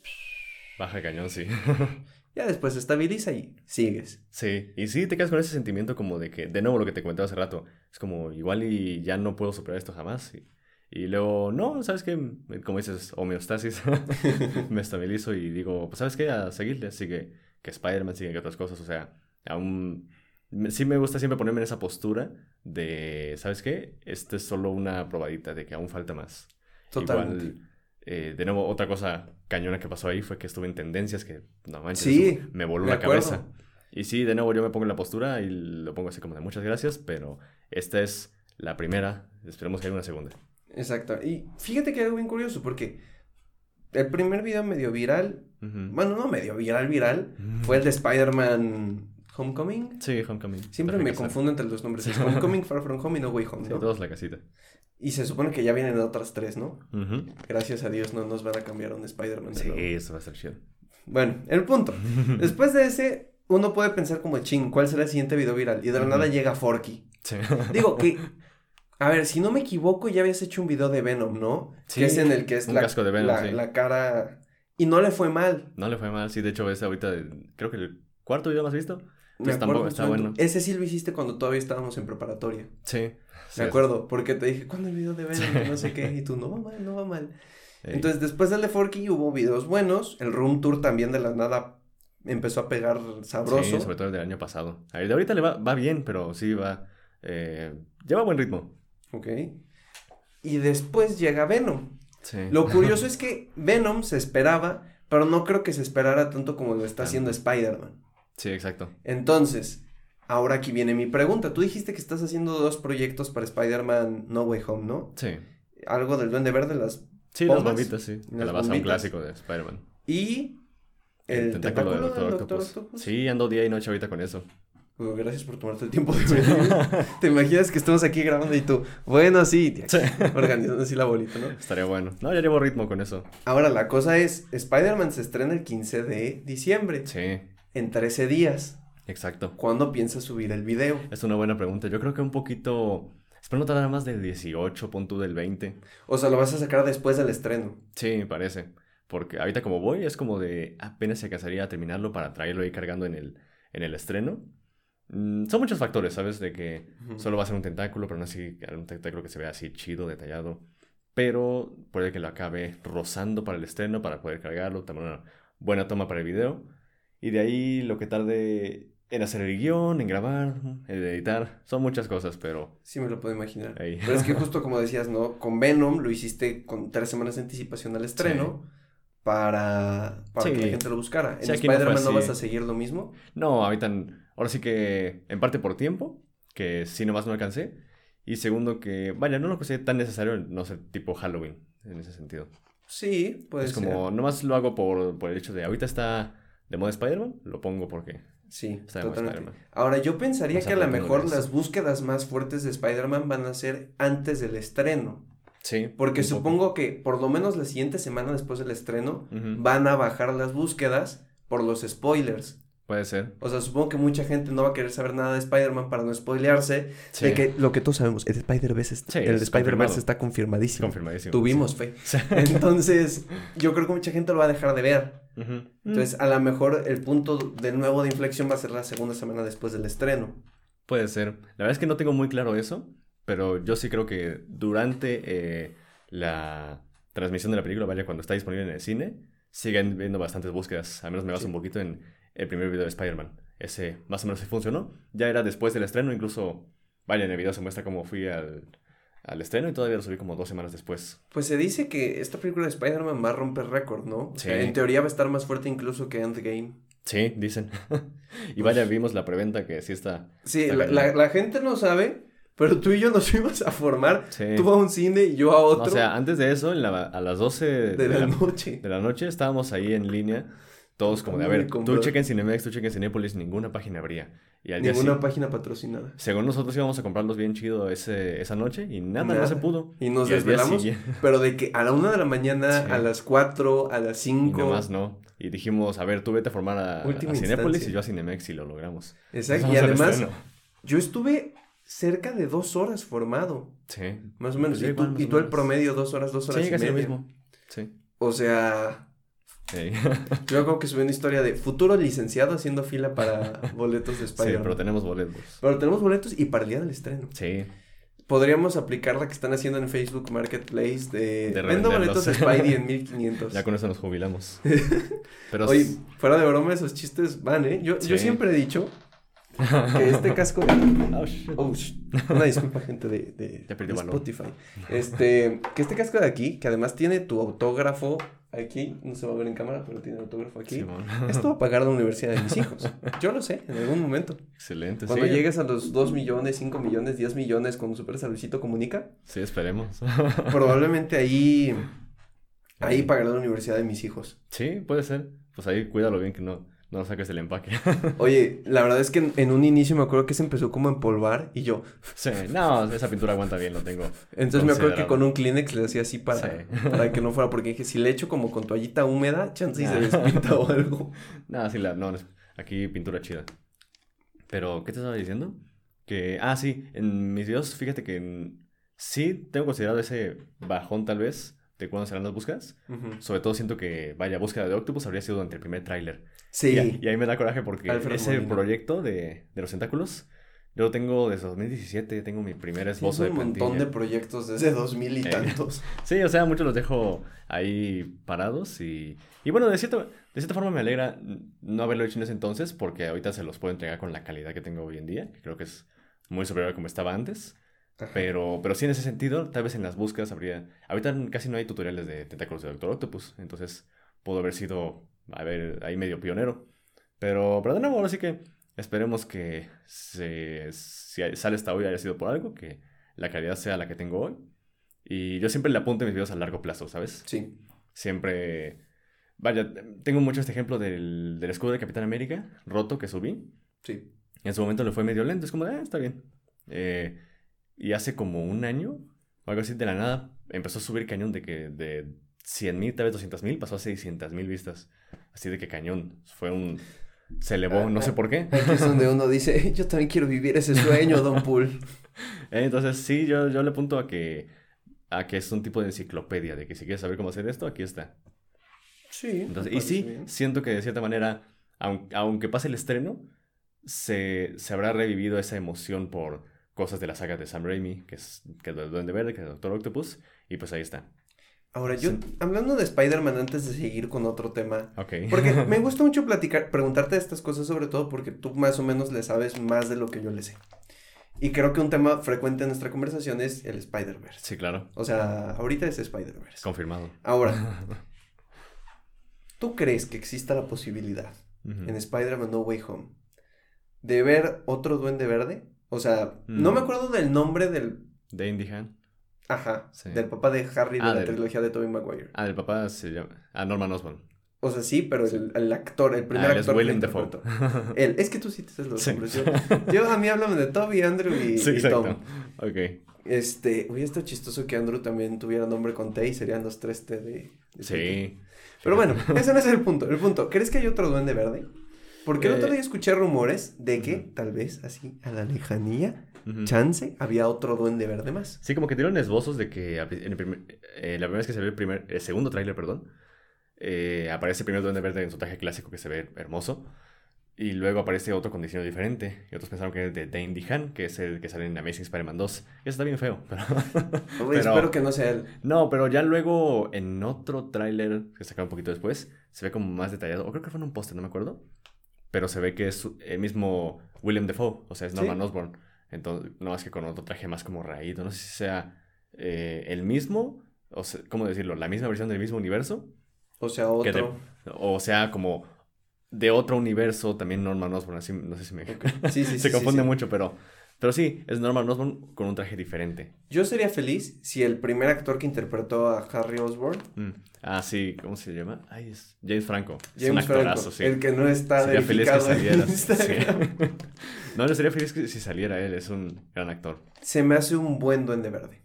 baja cañón, sí. ya después se estabiliza y sigues. Sí, y sí te quedas con ese sentimiento como de que, de nuevo lo que te comentaba hace rato, es como igual y ya no puedo superar esto jamás. Y, y luego, no, ¿sabes qué? Como dices, homeostasis, me estabilizo y digo, pues ¿sabes qué? A seguirle, sigue que Spider-Man, sigue que otras cosas, o sea, aún... me- Sí me gusta siempre ponerme en esa postura de, ¿sabes qué? Esta es solo una probadita de que aún falta más. Totalmente. Igual, eh, de nuevo, otra cosa cañona que pasó ahí fue que estuve en tendencias que, no manches, Sí, me voló la acuerdo. cabeza. Y sí, de nuevo yo me pongo en la postura y lo pongo así como de muchas gracias, pero esta es la primera, esperemos que haya una segunda. Exacto. Y fíjate que hay algo bien curioso porque el primer video medio viral, bueno, no medio viral, viral, Ujú. fue el de Spider-Man Homecoming. Sí, Homecoming. Siempre me confundo entre los nombres. Es Homecoming, Far From Home y No Way Home, todos la casita. Y se supone que ya vienen otras tres, ¿no? Gracias a Dios no nos van a cambiar un Spider-Man. de Sí, nuevo. eso va a estar chido. Bueno, el punto. Después de ese, uno puede pensar como, ching, ¿cuál será el siguiente video viral? Y de la nada llega Forky. Sí. Digo que, a ver, si no me equivoco, ya habías hecho un video de Venom, ¿no? Sí, que es en el que es un la, casco de Venom, la, sí. la cara... Y no le fue mal. No le fue mal, sí, de hecho es ahorita, creo que el cuarto video más visto. Me acuerdo tampoco está bueno. Ese sí lo hiciste cuando todavía estábamos en preparatoria. Sí. sí, Me acuerdo, porque te dije, ¿cuándo el video de Venom? Que no sé qué. Y tú, no va mal, no va mal. Ey. Entonces, después del de Forky hubo videos buenos. El Room Tour también de la nada empezó a pegar sabroso. Sí, sobre todo el del año pasado. De ahorita le va, va bien, pero sí va, eh, lleva buen ritmo. Ok. Y después llega Venom. Sí. Lo curioso es que Venom se esperaba, pero no creo que se esperara tanto como lo está haciendo Spider-Man. Sí, exacto. Entonces, ahora aquí viene mi pregunta. Tú dijiste que estás haciendo dos proyectos para Spider-Man No Way Home, ¿no? Sí. Algo del Duende Verde, las... Sí, ¿Bombas? las bombitas, sí. Las La base un clásico de Spider-Man. Y... El, tentáculo, del Doctor Doctor Octopus. Octopus. Sí, ando día y noche ahorita con eso. Bueno, gracias por tomarte el tiempo de venir. ¿Te imaginas que estamos aquí grabando y tú? Bueno, sí, aquí, organizando así la bolita, ¿no? Estaría bueno. No, ya llevo ritmo con eso. Ahora, la cosa es, Spider-Man se estrena el 15 de diciembre, Sí, en 13 días. exacto. ¿Cuándo piensas subir el video? Es una buena pregunta. Yo creo que un poquito... Espero no tardar más del 18, pon del 20. O sea, lo vas a sacar después del estreno. Sí, me parece. Porque ahorita como voy, es como de apenas se alcanzaría a terminarlo para traerlo ahí cargando en el, en el estreno. Mm, son muchos factores, ¿sabes? De que solo va a ser un tentáculo, pero no así un tentáculo que se vea así chido, detallado. Pero puede que lo acabe rozando para el estreno, para poder cargarlo, tomar una buena toma para el video. Y de ahí lo que tarde en hacer el guion, en grabar, en editar. Son muchas cosas, pero Sí me lo puedo imaginar. ahí. Pero es que justo como decías, ¿no? Con Venom lo hiciste con tres semanas de anticipación al estreno para, para que la gente lo buscara. En Sí, no Spider-Man no, vas a seguir lo mismo. No, ahorita, ahora sí que en parte por tiempo, que sí nomás no alcancé. Y segundo que, vaya, no lo consideré tan necesario, no sé, tipo Halloween, en ese sentido. Sí, puede es ser. como, nomás lo hago por, por el hecho de, ahorita está de moda Spider-Man, lo pongo porque Sí, está totalmente. Spider-Man. Ahora, yo pensaría que a lo mejor eso. las búsquedas más fuertes de Spider-Man van a ser antes del estreno. Sí. Porque poco. supongo que por lo menos la siguiente semana después del estreno van a bajar las búsquedas por los spoilers. Puede ser. O sea, supongo que mucha gente no va a querer saber nada de Spider-Man para no spoilearse. Sí. De que lo que todos sabemos, el Spider-Verse está, Sí, el confirmado. está confirmadísimo. Confirmadísimo. Tuvimos sí. fe. Entonces, yo creo que mucha gente lo va a dejar de ver. Entonces, a lo mejor el punto de nuevo de inflexión va a ser la segunda semana después del estreno. Puede ser. La verdad es que no tengo muy claro eso, pero yo sí creo que durante eh, la transmisión de la película, vaya, cuando está disponible en el cine, siguen viendo bastantes búsquedas. Al menos me baso un poquito en el primer video de Spider-Man. Ese más o menos sí funcionó. Ya era después del estreno, incluso, vaya, en el video se muestra cómo fui al, al estreno y todavía lo subí como dos semanas después. Pues se dice que esta película de Spider-Man va a romper récord, ¿no? Sí. en teoría va a estar más fuerte incluso que Endgame. Sí, dicen. y vaya, vimos la preventa que sí está. Sí, Está la, la- la gente no sabe, pero tú y yo nos fuimos a formar. Sí. Tú a un cine y yo a otro O sea, antes de eso, en la- a las 12 de la noche. de la noche estábamos ahí en línea, todos como de, a ver, tú checa en Cinemex, tú checa en Cinépolis, ninguna página abría. Y al día Ninguna página patrocinada. según nosotros íbamos a comprarlos bien chido ese, esa noche y nada, Nada. no se pudo. Y nos Y desvelamos, pero de que a la una de la mañana, Sí. a las cuatro, a las Y cinco. nomás no. Y dijimos, a ver, tú vete a formar a, a Cinépolis y yo a Cinemex y lo logramos. Exacto. Y además, yo estuve cerca de dos horas formado. Sí. Más o menos. Pues y tú, igual, más y tú el promedio, dos horas, dos horas Sí, y casi lo media. mismo. Sí. O sea, Sí. yo creo que subí una historia de futuro licenciado haciendo fila para boletos de Sí, Spider-Man. pero tenemos boletos. Pero tenemos boletos y para el día del estreno. Sí. Podríamos aplicar la que están haciendo en Facebook Marketplace de, De vendo boletos de Spidey en 1500. Ya con eso nos jubilamos. Pero Oye, fuera de broma, esos chistes van, ¿eh? Yo, yo Sí. siempre he dicho que este casco de... Oh, shit. Oh, una disculpa, gente de, de, de. Spotify. Este, que este casco de aquí, que además tiene tu autógrafo aquí, no se va a ver en cámara, pero tiene autógrafo aquí. Esto va a pagar la universidad de mis hijos. Yo lo sé, en algún momento. Excelente. Cuando sí. llegues a los 2 millones, 5 millones, 10 millones, cuando superes a Luisito Comunica, Sí, esperemos. probablemente ahí Ahí pagaré la universidad de mis hijos. Sí, puede ser. Pues ahí cuídalo bien que no, no saques del empaque. Oye, la verdad es que en, en un inicio me acuerdo que se empezó como a empolvar y yo. sí, no, esa pintura aguanta bien, lo tengo. Entonces me acuerdo que con un Kleenex le hacía así para, Sí. para que no fuera, porque dije, si le echo como con toallita húmeda, chance y se Nah. despinta o algo. Nada, sí, la, no, no aquí pintura chida. Pero, ¿qué te estaba diciendo? Que, ah, sí, en mis videos, fíjate que en- sí tengo considerado ese bajón tal vez de cuándo serán las búsquedas. Sobre todo siento que, vaya, búsqueda de Octopus habría sido durante el primer tráiler. Sí. Y, a- y ahí me da coraje porque Alfred ese Molina. proyecto de, de los tentáculos, yo lo tengo desde 2017, tengo mi primer esbozo de un montón de proyectos desde 2000 y Eh. tantos. Sí, o sea, muchos los dejo ahí parados y, y bueno, de cierta, de cierta forma me alegra no haberlo hecho en ese entonces porque ahorita se los puedo entregar con la calidad que tengo hoy en día, que creo que es muy superior a como estaba antes, Ajá. pero, pero sí en ese sentido, tal vez en las búsquedas habría, ahorita casi no hay tutoriales de tentáculos de Doctor Octopus, entonces puedo haber sido, a ver, ahí medio pionero, pero, pero de nuevo, ahora sí que esperemos que se, si sale hasta hoy haya sido por algo, que la calidad sea la que tengo hoy. Y yo siempre le apunto mis videos a largo plazo, ¿sabes? Sí. Siempre... Vaya, tengo mucho este ejemplo del, del escudo de Capitán América, roto, que subí. Sí. En su momento le fue medio lento, es como, ah, está bien. Eh, y hace como un año, o algo así, de la nada, empezó a subir cañón de que de 100 mil, tal vez 200 mil, pasó a 600 mil vistas. Así de que cañón. Fue un... Se elevó, no sé por qué. Aquí es donde uno dice, yo también quiero vivir ese sueño, Don Pool. Eh, Entonces, sí, yo, yo le apunto a que, a que es un tipo de enciclopedia, de que si quieres saber cómo hacer esto, aquí está. Sí. Entonces, y sí, bien. siento que de cierta manera, aun- aunque pase el estreno, se, se habrá revivido esa emoción por cosas de la saga de Sam Raimi, que es que es el Duende Verde, que es el Doctor Octopus, y pues ahí está. Ahora, yo, hablando de Spider-Man, antes de seguir con otro tema, Ok. porque me gusta mucho platicar, preguntarte estas cosas, sobre todo porque tú más o menos le sabes más de lo que yo le sé. Y creo que un tema frecuente en nuestra conversación es el Spider-Verse. Sí, claro. O sea, ahorita es Spider-Verse. Confirmado. Ahora, ¿tú crees que exista la posibilidad en Spider-Man No Way Home de ver otro Duende Verde? O sea, no Mm. me acuerdo del nombre del... De Indy Han. Ajá, Sí. del papá de Harry de Ah, la del- trilogía de Tobey Maguire. Ah, el papá se llama... Ah, Norman Osborn. O sea, sí, pero el, el actor, el primer Ah, él es actor que Willem Dafoe. Él, es que tú sí te sabes los Sí. Yo, yo- a mí háblame de Toby, Andrew y, Sí, y. Tom. Ok. Este, hubiera estado chistoso que Andrew también tuviera nombre con T y serían los tres T de... Sí. Pero bueno, ese no es el punto. El punto, ¿crees que hay otro duende verde? Porque el otro Eh, día escuché rumores de que, tal vez, así, a la lejanía, Chance, había otro duende verde más. Sí, como que dieron esbozos de que en el primer- eh, la primera vez que se ve el, primer, el segundo tráiler, perdón, eh, aparece primero Duende Verde en su traje clásico que se ve hermoso. Y luego aparece otro con diseño diferente. Y otros pensaron que es de Dane DeHaan, que es el que sale en Amazing Spider-Man 2. Y eso está bien feo. Pero- Espero que no sea él. no, pero ya luego en otro tráiler que sacaron un poquito después, se ve como más detallado. O creo que fue en un póster, no me acuerdo. Pero se ve que es el mismo William Defoe. O sea, es Norman Sí. Osborn. Entonces, no más que con otro traje más como raído. No sé si sea eh, el mismo, o sea, ¿cómo decirlo? La misma versión del mismo universo. O sea, otro. o sea, como de otro universo, también Norman Osborn. Así, no sé si me... Sí, sí, sí. se sí, confunde sí. mucho, pero... Pero sí, es Norman Osborn con un traje diferente. Yo sería feliz si el primer actor que interpretó a Harry Osborn, Mm. Ah, sí, ¿cómo se llama? Ay, es James Franco. es un James Franco, actorazo, sí. el que no está Sería feliz que saliera. Sí. No, yo sería feliz que si saliera él, es un gran actor. se me hace un buen duende verde.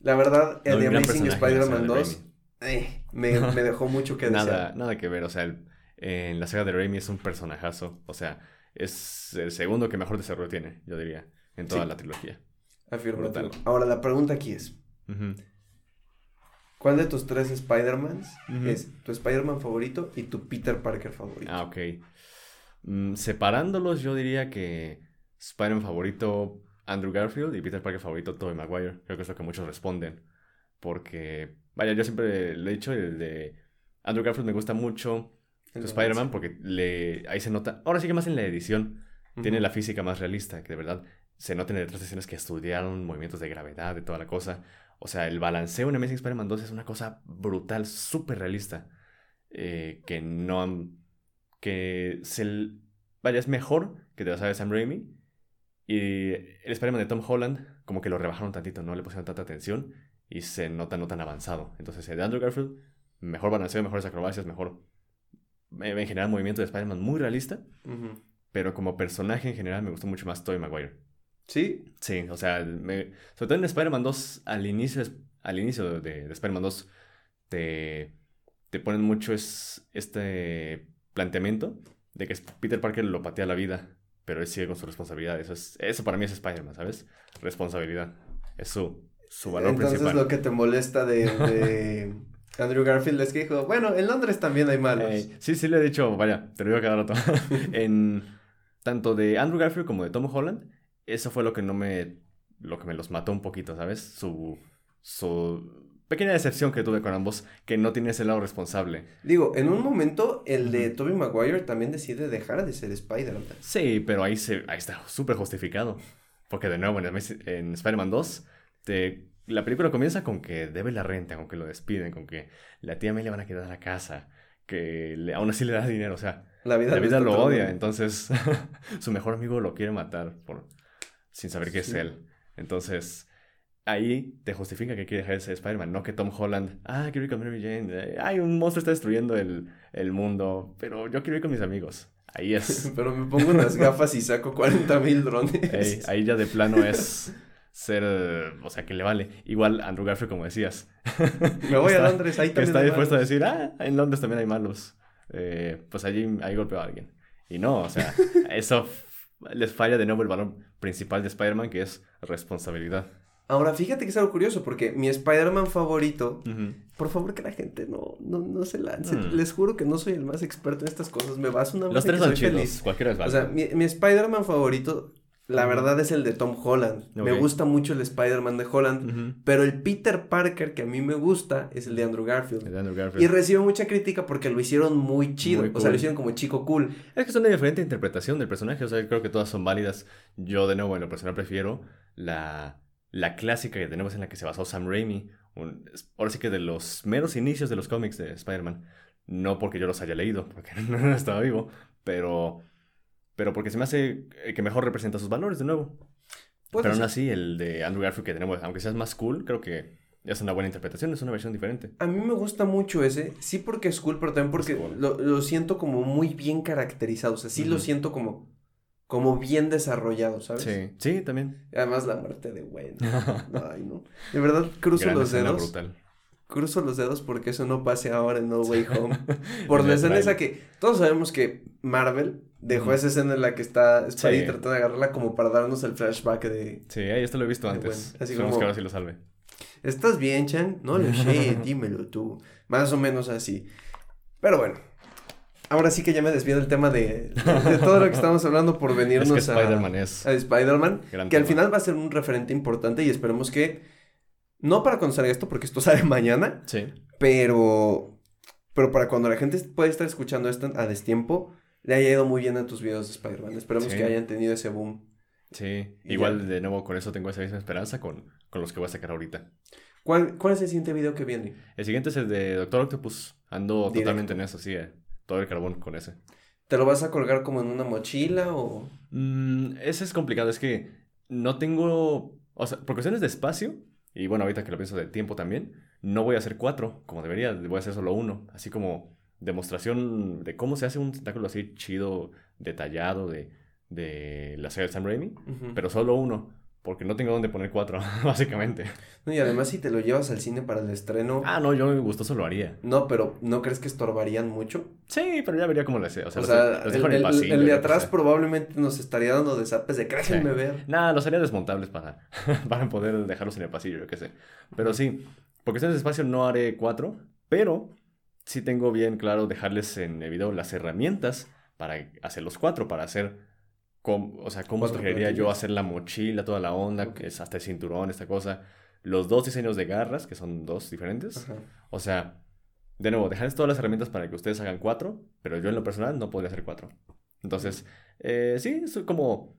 La verdad, el No, de Amazing Spider-Man o sea, de 2 eh, me, me dejó mucho que Nada, desear. nada que ver, o sea, el- en la saga de Raimi es un personajazo, o sea, es el segundo que mejor desarrollo tiene, yo diría, en toda Sí. la trilogía. Afirmativo. Ahora, la pregunta aquí es. ¿cuál de tus tres Spider-Mans es tu Spider-Man favorito y tu Peter Parker favorito? Ah, ok. Mm, separándolos, yo diría que Spider-Man favorito Andrew Garfield y Peter Parker favorito Tobey Maguire. Creo que es lo que muchos responden. Porque, vaya, yo siempre le he dicho, el de Andrew Garfield me gusta mucho Spider-Man porque le, ahí se nota, ahora sí que más en la edición, tiene la física más realista, que de verdad se notan en otras escenas que estudiaron movimientos de gravedad, de toda la cosa. O sea, el balanceo en Amazing Spider-Man 2 es una cosa brutal, súper realista. eh, que no han- que se... Vaya, es mejor que de la saga de Sam Raimi. Y el Spider-Man de Tom Holland, como que lo rebajaron tantito, no le pusieron tanta atención y se nota no tan avanzado. Entonces, el de Andrew Garfield mejor balanceo, mejores acrobacias, mejor... En general, movimiento de Spider-Man muy realista. Pero como personaje en general me gustó mucho más Tobey Maguire. ¿Sí? Sí, o sea, me- sobre todo en Spider-Man 2, al inicio, al inicio de, de Spider-Man 2, te, te ponen mucho es, este planteamiento de que Peter Parker lo patea la vida, pero él sigue con su responsabilidad. Eso, es, eso para mí es Spider-Man, ¿sabes? Responsabilidad. Es su, su valor Entonces principal. lo que te molesta de, de Andrew Garfield es que dijo, bueno, en Londres también hay malos. Sí, sí le he dicho, vaya, te lo digo cada rato. en tanto de Andrew Garfield como de Tom Holland, eso fue lo que no me. lo que me los mató un poquito, ¿sabes? Su. su pequeña decepción que tuve con ambos, que no tiene ese lado responsable. Digo, en un momento el de Tobey Maguire también decide dejar de ser Spider-Man. Sí, pero ahí, se, ahí está súper justificado. Porque de nuevo, en, en Spider-Man 2, te, la película comienza con que debe la renta, con que lo despiden, con que la tía May le van a quedar a la casa, que le- aún así le da dinero, o sea, La vida, La lo odia, bien. entonces su mejor amigo lo quiere matar por, sin saber que es Sí. él. Entonces, ahí te justifica que quiere dejar de ser Spider-Man, no que Tom Holland, ah, quiero ir con Mary Jane, eh, ay, un monstruo está destruyendo el, el mundo, pero yo quiero ir con mis amigos. Ahí es, Pero me pongo unas gafas y saco 40 mil drones. ey, ahí ya de plano es ser, o sea, que le vale. Igual Andrew Garfield, como decías, Me voy está- a Londres, ahí que también está hay dispuesto a malos. decir, ah, en Londres también hay malos. Eh, pues allí ahí golpeó a alguien. Y no, o sea, eso les falla de nuevo el valor principal de Spider-Man, que es responsabilidad. Ahora, fíjate que es algo curioso, porque mi Spider-Man favorito, por favor que la gente no, no, no se lance. Mm. Les juro que no soy el más experto en estas cosas. Me baso una Los tres son chidos, cualquiera es O válido. sea, mi, mi Spider-Man favorito, la verdad, es el de Tom Holland. Me gusta mucho el Spider-Man de Holland. Pero el Peter Parker que a mí me gusta es el de Andrew Garfield. El de Andrew Y Garfield. recibe mucha crítica porque lo hicieron muy chido. Muy O sea, lo hicieron como chico cool. Es que es una diferente interpretación del personaje, o sea, creo que todas son válidas. Yo, de nuevo, en lo personal prefiero la, la clásica que tenemos en la que se basó Sam Raimi. un- ahora sí que de los meros inicios de los cómics de Spider-Man. No porque yo los haya leído, porque no estaba vivo, pero, pero porque se me hace eh, que mejor representa sus valores, de nuevo. Puede pero aún así, el de Andrew Garfield que tenemos, aunque sea más cool, creo que es una buena interpretación, es una versión diferente. A mí me gusta mucho ese, sí porque es cool, pero también porque cool. lo, lo siento como muy bien caracterizado, o sea, sí lo Ujú. siento como, como bien desarrollado, ¿sabes? Sí, sí, también. Además la muerte de Gwen, ay no, de verdad cruzo Gran los dedos, brutal. cruzo los dedos porque eso no pase ahora en No Way Home, por la escena esa que, todos sabemos que Marvel dejó esa escena en la que está Spidey Sí. tratando de agarrarla como para darnos el flashback de, Sí, ahí esto lo he visto antes. bueno. Así Esperemos como- que ahora sí lo salve. ¿Estás bien, Chan? No lo sé, dímelo tú. Más o menos así. Pero bueno, ahora sí que ya me desvío del tema de, de- todo lo que estamos hablando por Es venirnos que a, Spider-Man es a Spider-Man, que al final va a ser un referente importante y esperemos que, no para cuando salga esto, porque esto sale mañana, Sí. pero, pero para cuando la gente pueda estar escuchando esto a destiempo, le haya ido muy bien a tus videos de Spider-Man. Esperemos Sí. que hayan tenido ese boom. Sí. Y Igual, ya. de nuevo, con eso tengo esa misma esperanza con, con los que voy a sacar ahorita. ¿Cuál, ¿Cuál es el siguiente video que viene? El siguiente es el de Doctor Octopus. Ando Directo. totalmente en eso, sí. eh, Todo el carbón con ese. ¿Te lo vas a colgar como en una mochila o...? Mm, ese es complicado, es que no tengo. O sea, por cuestiones de espacio, y bueno, ahorita que lo pienso de tiempo también, no voy a hacer cuatro como debería, voy a hacer solo uno. Así como demostración de cómo se hace un tentáculo así chido, detallado de, de la serie de Sam Raimi, pero solo uno, porque no tengo dónde poner cuatro, básicamente. No, y además si te lo llevas al cine para el estreno, Ah, no, yo gustoso lo haría. no, pero ¿no crees que estorbarían mucho? Sí, pero ya vería cómo lo hacía. O sea, O sea, los el, en el- pasillo, el de atrás probablemente nos estaría dando de zapes de créanme Sí. ver. Nada, los haría desmontables para, para poder dejarlos en el pasillo, yo qué sé. Pero sí, por cuestiones de espacio no haré cuatro, pero sí tengo bien claro dejarles en el video las herramientas para hacer los cuatro, para hacer, com- o sea, cómo sugeriría yo hacer la mochila, toda la onda, que es hasta el cinturón, esta cosa. Los dos diseños de garras, que son dos diferentes. Ajá. O sea, de nuevo, dejarles todas las herramientas para que ustedes hagan cuatro, pero yo en lo personal no podría hacer cuatro. Entonces, eh, sí, es como,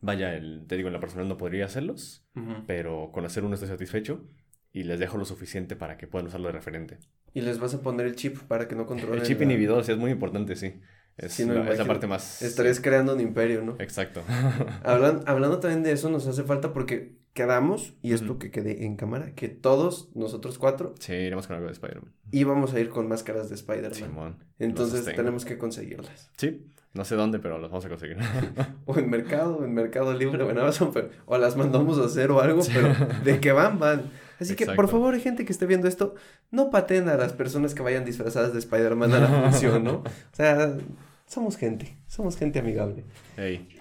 vaya, el, te digo, en lo personal no podría hacerlos, pero con hacer uno estoy satisfecho y les dejo lo suficiente para que puedan usarlo de referente. Y les vas a poner el chip para que no controlen. El chip la- inhibidor sí es muy importante, sí. Es, Sí, no, la, es la imagino. parte más... Estarías creando un imperio, ¿no? Exacto. Hablan- hablando también de eso, nos hace falta porque quedamos, y esto Ujú. que quede en cámara, que todos nosotros cuatro Sí, iremos con algo de Spider-Man. íbamos a ir con máscaras de Spider-Man. Simón. Entonces tenemos que conseguirlas. Sí, no sé dónde, pero los vamos a conseguir. O en Mercado, o en Mercado Libre, o en Amazon, pero- o las mandamos a hacer o algo, pero de que van, van. Así que, por favor, gente que esté viendo esto, no pateen a las personas que vayan disfrazadas de Spider-Man a la función, ¿no? O sea, somos gente, somos gente amigable.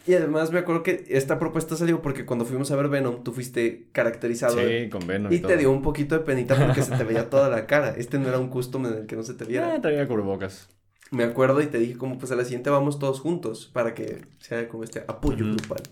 Y además me acuerdo que esta propuesta salió porque cuando fuimos a ver Venom, tú fuiste caracterizado sí, con Venom y y, te dio un poquito de penita porque se te veía toda la cara. Este no era un custom en el que no se te viera. Ah, traía cubrebocas. Me acuerdo y te dije como pues a la siguiente vamos todos juntos para que sea como este apoyo Ujú. grupal.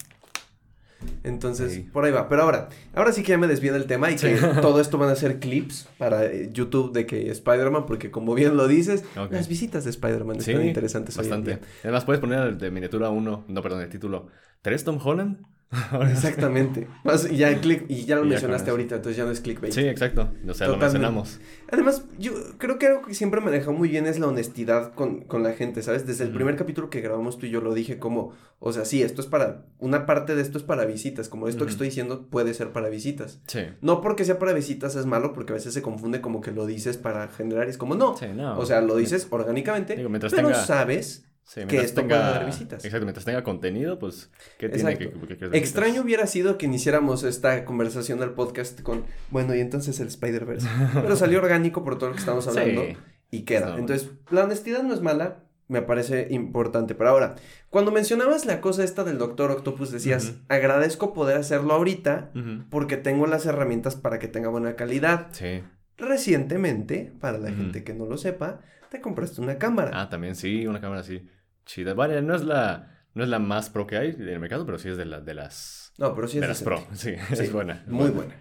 Entonces, Sí. por ahí va. Pero ahora, ahora sí que ya me desvié del tema y que todo esto van a ser clips para eh, YouTube de que Spider-Man, porque como bien lo dices, las visitas de Spider-Man Sí, están interesantes hoy en bastante. día. Además, puedes poner el de miniatura 1, no, perdón, el título. ¿Tres Tom Holland? Exactamente. Más- y ya click, y ya lo Y mencionaste ahorita, entonces ya no es clickbait. Sí, exacto. O sea, lo mencionamos. Además, yo creo que algo que siempre me deja muy bien es la honestidad con, con la gente, ¿sabes? Desde el primer capítulo que grabamos tú y yo lo dije como, o sea, sí, esto es para, una parte de esto es para visitas, como esto que estoy diciendo puede ser para visitas. Sí. No porque sea para visitas es malo, porque a veces se confunde como que lo dices para generar, y es como, no, Sí, no. o sea, lo dices orgánicamente, Digo, mientras pero tenga- sabes, Sí, que esto tenga... puede dar visitas. Exacto, mientras tenga contenido, pues, ¿qué tiene que, que- que- extraño hubiera sido que iniciáramos esta conversación del podcast con, bueno, y entonces el Spider-Verse, pero salió orgánico por todo lo que estamos hablando. Sí. y queda. Entonces, la honestidad no es mala, me parece importante. Pero ahora, cuando mencionabas la cosa esta del Doctor Octopus, decías, agradezco poder hacerlo ahorita porque tengo las herramientas para que tenga buena calidad. Sí. Recientemente, para la gente que no lo sepa, te compraste una cámara. Ah, también sí, una cámara así chida. Vale, no es la, no es la más pro que hay en el mercado, pero sí es de, la, de las, no, pero sí es de las pro. Sí, Sí, es buena. Muy buena.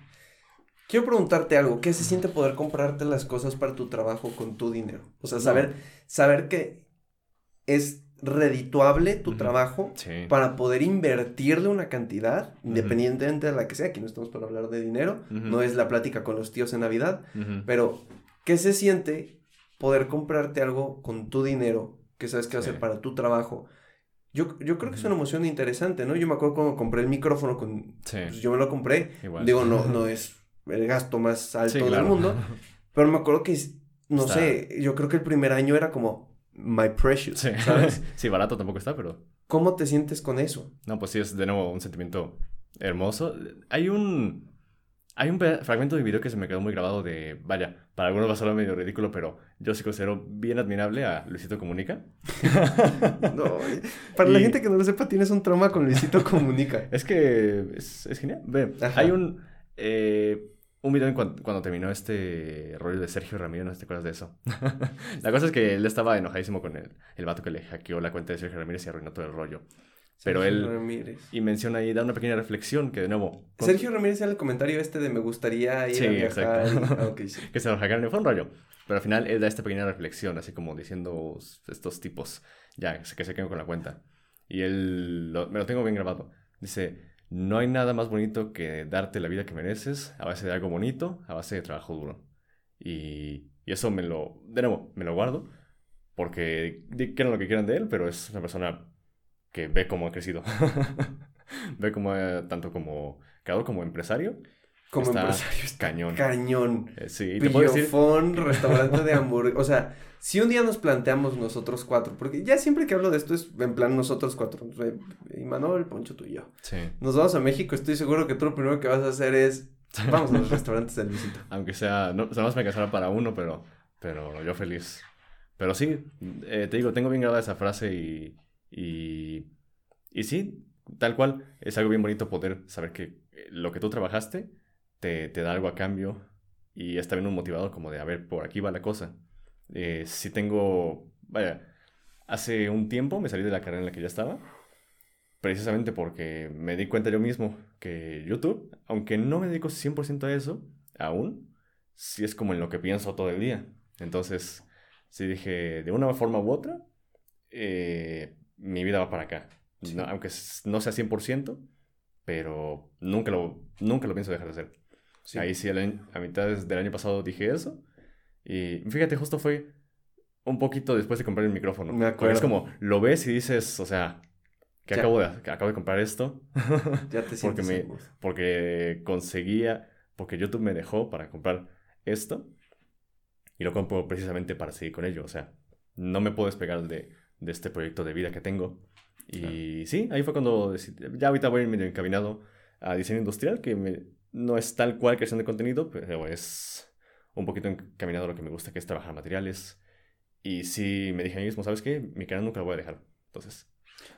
Quiero preguntarte algo. ¿Qué se siente poder comprarte las cosas para tu trabajo con tu dinero? O sea, No. saber, saber que es redituable tu trabajo Sí. para poder invertirle una cantidad, independientemente de la que sea, aquí no estamos para hablar de dinero, no es la plática con los tíos en Navidad, pero ¿qué se siente poder comprarte algo con tu dinero que sabes que va a Sí. ser para tu trabajo? Yo, yo creo que es una emoción interesante, ¿no? Yo me acuerdo cuando compré el micrófono, con, Sí. pues yo me lo compré, Igual. digo, no, no es el gasto más alto Sí, del claro. mundo, pero me acuerdo que, no Está- sé, yo creo que el primer año era como, my precious, Sí. ¿sabes? sí, barato tampoco está, pero... ¿Cómo te sientes con eso? No, pues sí, es de nuevo un sentimiento hermoso. Hay un... Hay un fragmento de video que se me quedó muy grabado de... Vaya, para algunos va a sonar medio ridículo, pero yo sí considero bien admirable a Luisito Comunica. No, para la gente que no lo sepa, tienes un trauma con Luisito Comunica. Es que es, es genial. Ve, hay un... eh, un video en cuan- cuando terminó este rollo de Sergio Ramírez, ¿no te acuerdas de eso? la cosa es que él estaba enojadísimo con el, el vato que le hackeó la cuenta de Sergio Ramírez y arruinó todo el rollo. Pero Sergio él... Ramírez. Y menciona ahí, da una pequeña reflexión que de nuevo... con- Sergio Ramírez era el comentario este de me gustaría ir Sí, a viajar. exacto. ah, ok, sí. que se hackearon, fue un rollo. Pero al final él da esta pequeña reflexión, así como diciendo estos tipos, ya, que se quedan con la cuenta. Y él, lo- me lo tengo bien grabado. Dice, no hay nada más bonito que darte la vida que mereces a base de algo bonito, a base de trabajo duro. Y, y eso me lo, de nuevo, me lo guardo, porque quieran lo que quieran de él, pero es una persona que ve cómo ha crecido. ve cómo, ha- tanto como creador como empresario, Como Está empresario está cañón. cañón. Eh, sí, y te puedo decir... Pillofón, restaurante de hamburguesas. O sea, si un día nos planteamos nosotros cuatro, porque ya siempre que hablo de esto es en plan nosotros cuatro. Y Manuel, Poncho, tú y yo. Sí. Nos vamos a México, estoy seguro que tú lo primero que vas a hacer es. Vamos a los restaurantes del Luisito. Aunque sea, no, nada más me alcanzará para uno, pero, pero yo feliz. Pero sí, eh, te digo, tengo bien grabada esa frase y, y, y sí, tal cual, es algo bien bonito poder saber que eh, lo que tú trabajaste te, te da algo a cambio y es también un motivador como de, a ver, por aquí va la cosa. Eh, si tengo, vaya, hace un tiempo me salí de la carrera en la que ya estaba, precisamente porque me di cuenta yo mismo que YouTube, aunque no me dedico 100% a eso, aún, sí es como en lo que pienso todo el día. Entonces, sí dije, de una forma u otra, eh, mi vida va para acá. Sí. No- aunque no sea 100%, pero nunca lo, nunca lo pienso dejar de hacer. Sí. Ahí sí, año- a mitad del año pasado dije eso. Y fíjate, justo fue un poquito después de comprar el micrófono. Me Porque es acuerdo. como, lo ves y dices, o sea, que Ya. acabo de, que acabo de comprar esto. Ya te porque, sientes me, seguro. porque conseguía, porque YouTube me dejó para comprar esto y lo compro precisamente para seguir con ello. O sea, no me puedo despegar de, de este proyecto de vida que tengo. Y sí, ahí fue cuando decidí, ya ahorita voy medio encaminado a diseño industrial, que me- no es tal cual creación de contenido, pero es un poquito encaminado a lo que me gusta, que es trabajar materiales. Y sí, me dije a mí mismo, ¿sabes qué? Mi canal nunca lo voy a dejar. Entonces,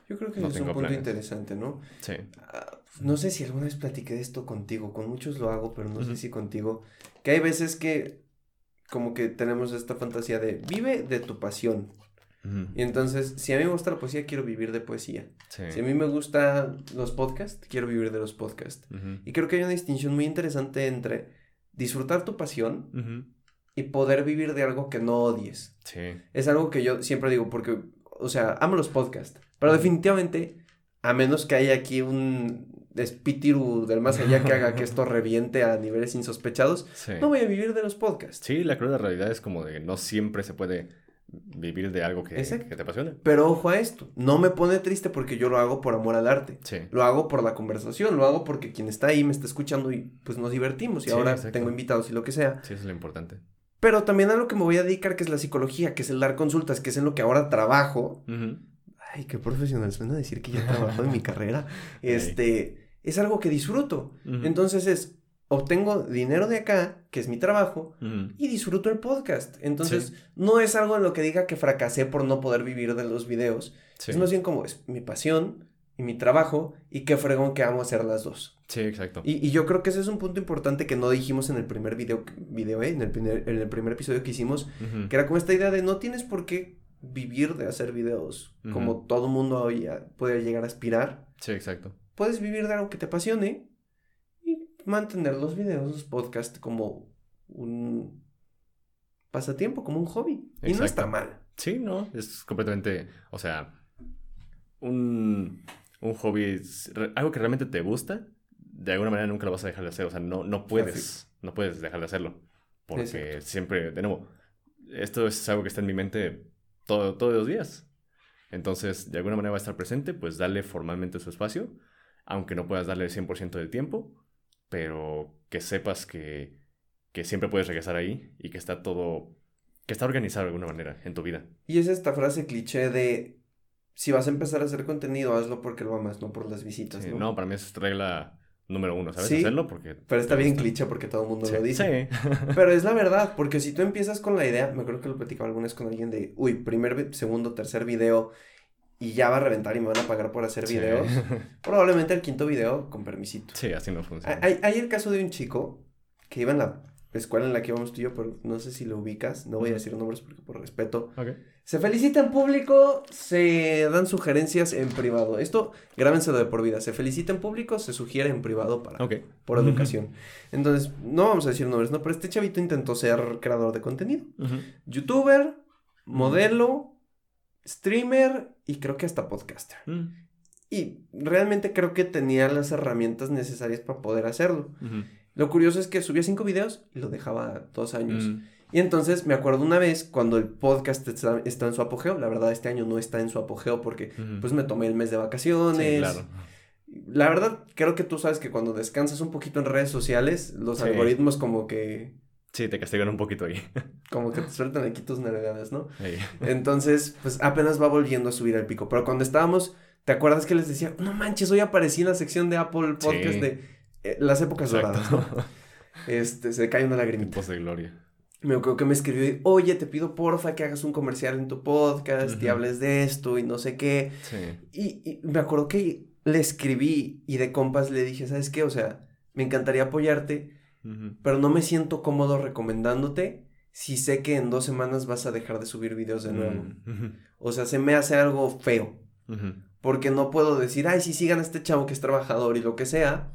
Yo creo que no es un punto planes. interesante, ¿no? sí. Ah, No sé si alguna vez platiqué de esto contigo, con muchos lo hago, pero no sé si contigo, que hay veces que como que tenemos esta fantasía de vive de tu pasión. Y entonces, si a mí me gusta la poesía, quiero vivir de poesía. Sí. Si a mí me gustan los podcasts, quiero vivir de los podcasts. Y creo que hay una distinción muy interesante entre disfrutar tu pasión Ujú. y poder vivir de algo que no odies. Sí. Es algo que yo siempre digo porque, o sea, amo los podcasts, pero definitivamente, a menos que haya aquí un espíritu del más allá que haga que esto reviente a niveles insospechados, Sí. no voy a vivir de los podcasts. Sí, la cruda realidad es como de no siempre se puede vivir de algo que, que te apasione. Pero ojo a esto, no me pone triste porque yo lo hago por amor al arte. Sí. Lo hago por la conversación, lo hago porque quien está ahí me está escuchando y pues nos divertimos y Sí, ahora exacto. tengo invitados y lo que sea. Sí, eso es lo importante. Pero también a lo que me voy a dedicar, que es la psicología, que es el dar consultas, que es en lo que ahora trabajo. Ay, qué profesional suena decir que ya trabajo en mi carrera. Este, es algo que disfruto. Entonces es, obtengo dinero de acá, que es mi trabajo, y disfruto el podcast. Entonces, Sí. no es algo en lo que diga que fracasé por no poder vivir de los videos. Sí. Es más bien como es mi pasión y mi trabajo, y qué fregón que amo hacer las dos. Sí, exacto. Y, y yo creo que ese es un punto importante que no dijimos en el primer video, video eh, en, el primer, en el primer episodio que hicimos, que era como esta idea de no tienes por qué vivir de hacer videos, como todo mundo hoy puede llegar a aspirar. Sí, exacto. Puedes vivir de algo que te apasione mantener los videos, los podcasts como un pasatiempo, como un hobby. Y no está mal. Sí, no, es completamente, o sea, un, un hobby, algo que realmente te gusta, de alguna manera nunca lo vas a dejar de hacer, o sea, no, no puedes, no puedes dejar de hacerlo, porque Exacto. siempre, de nuevo, esto es algo que está en mi mente todo, todos los días, entonces, de alguna manera va a estar presente, pues dale formalmente su espacio, aunque no puedas darle el 100% del tiempo, pero que sepas que, que siempre puedes regresar ahí y que está todo, que está organizado de alguna manera en tu vida. Y es esta frase cliché de si vas a empezar a hacer contenido, hazlo porque lo amas, no por las visitas. Sí, ¿no? no, para mí es regla número uno, ¿sabes? Sí, Hacerlo porque... Pero está bien cliché porque todo el mundo Sí, lo dice. sí. Pero es la verdad, porque si tú empiezas con la idea, me acuerdo que lo platicaba alguna vez con alguien de, uy, primer, segundo, tercer video y ya va a reventar y me van a pagar por hacer Sí. videos, probablemente el quinto video con permisito. Sí, así no funciona. Hay, hay el caso de un chico que iba en la escuela en la que íbamos tú y yo, pero no sé si lo ubicas, no voy a decir nombres porque por respeto. Se felicita en público, se dan sugerencias en privado. Esto, grábenselo de por vida. Se felicita en público, se sugiere en privado para, por educación. Entonces, no vamos a decir nombres, ¿no? Pero este chavito intentó ser creador de contenido. Youtuber, modelo, streamer y creo que hasta podcaster. Mm. Y realmente creo que tenía las herramientas necesarias para poder hacerlo. Lo curioso es que subía cinco videos y lo dejaba dos años. Mm. Y entonces me acuerdo una vez cuando el podcast está, está en su apogeo. La verdad, este año no está en su apogeo porque pues me tomé el mes de vacaciones. Sí, claro. La verdad, creo que tú sabes que cuando descansas un poquito en redes sociales, los Sí. algoritmos como que Sí, te castigan un poquito ahí. como que te sueltan aquí tus navegadas, ¿no? Ahí. Entonces, pues apenas va volviendo a subir al pico. Pero cuando estábamos, ¿te acuerdas que les decía, no manches, hoy aparecí en la sección de Apple Podcast Sí. de eh, las épocas doradas, ¿no? Este, se cae una lagrimita. Tipos de gloria. Me acuerdo que me escribió, y, oye, te pido porfa que hagas un comercial en tu podcast y Ujú. hables de esto y no sé qué. Sí. Y, y me acuerdo que le escribí y de compas le dije, ¿sabes qué? O sea, me encantaría apoyarte, Pero no me siento cómodo recomendándote si sé que en dos semanas vas a dejar de subir videos de nuevo. Mm. O sea, se me hace algo feo. Porque no puedo decir, ay, sí, sigan a este chavo que es trabajador y lo que sea.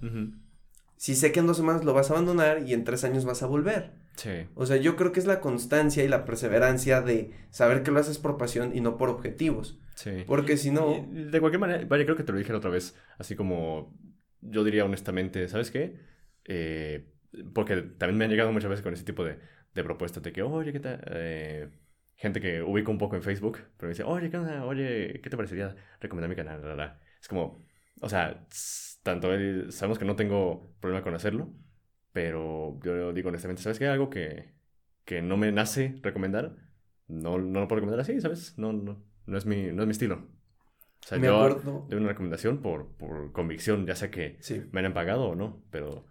Si sé que en dos semanas lo vas a abandonar y en tres años vas a volver. Sí. O sea, yo creo que es la constancia y la perseverancia de saber que lo haces por pasión y no por objetivos. Sí. Porque si no... De cualquier manera, vaya, creo que te lo dije la otra vez, así como yo diría honestamente, ¿sabes qué? Eh, porque también me han llegado muchas veces con ese tipo de, de propuestas de que, oye, ¿qué tal? Eh, gente que ubico un poco en Facebook, pero me dice, oye, ¿qué onda? Oye, ¿qué te parecería recomendar mi canal? La, la, es como, o sea, tanto él, sabemos que no tengo problema con hacerlo, pero yo digo honestamente, ¿sabes qué? Algo que, que no me nace recomendar, no, no lo puedo recomendar así, ¿sabes? No, no, no, es, mi, no es mi estilo. O sea, Me yo acuerdo- doy una recomendación por, por convicción, ya sea que Sí. me hayan pagado o no, pero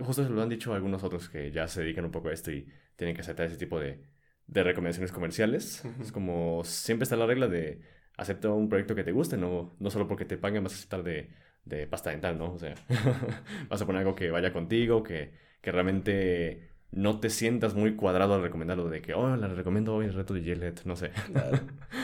justo se lo han dicho algunos otros que ya se dedican un poco a esto y tienen que aceptar ese tipo de, de recomendaciones comerciales. Ujú. Es como siempre está la regla de acepta un proyecto que te guste, no, no solo porque te paguen vas a aceptar de, de pasta dental, ¿no? O sea, vas a poner algo que vaya contigo, que, que realmente no te sientas muy cuadrado al recomendarlo de que, oh, le recomiendo hoy el reto de Gillette, no sé. Claro.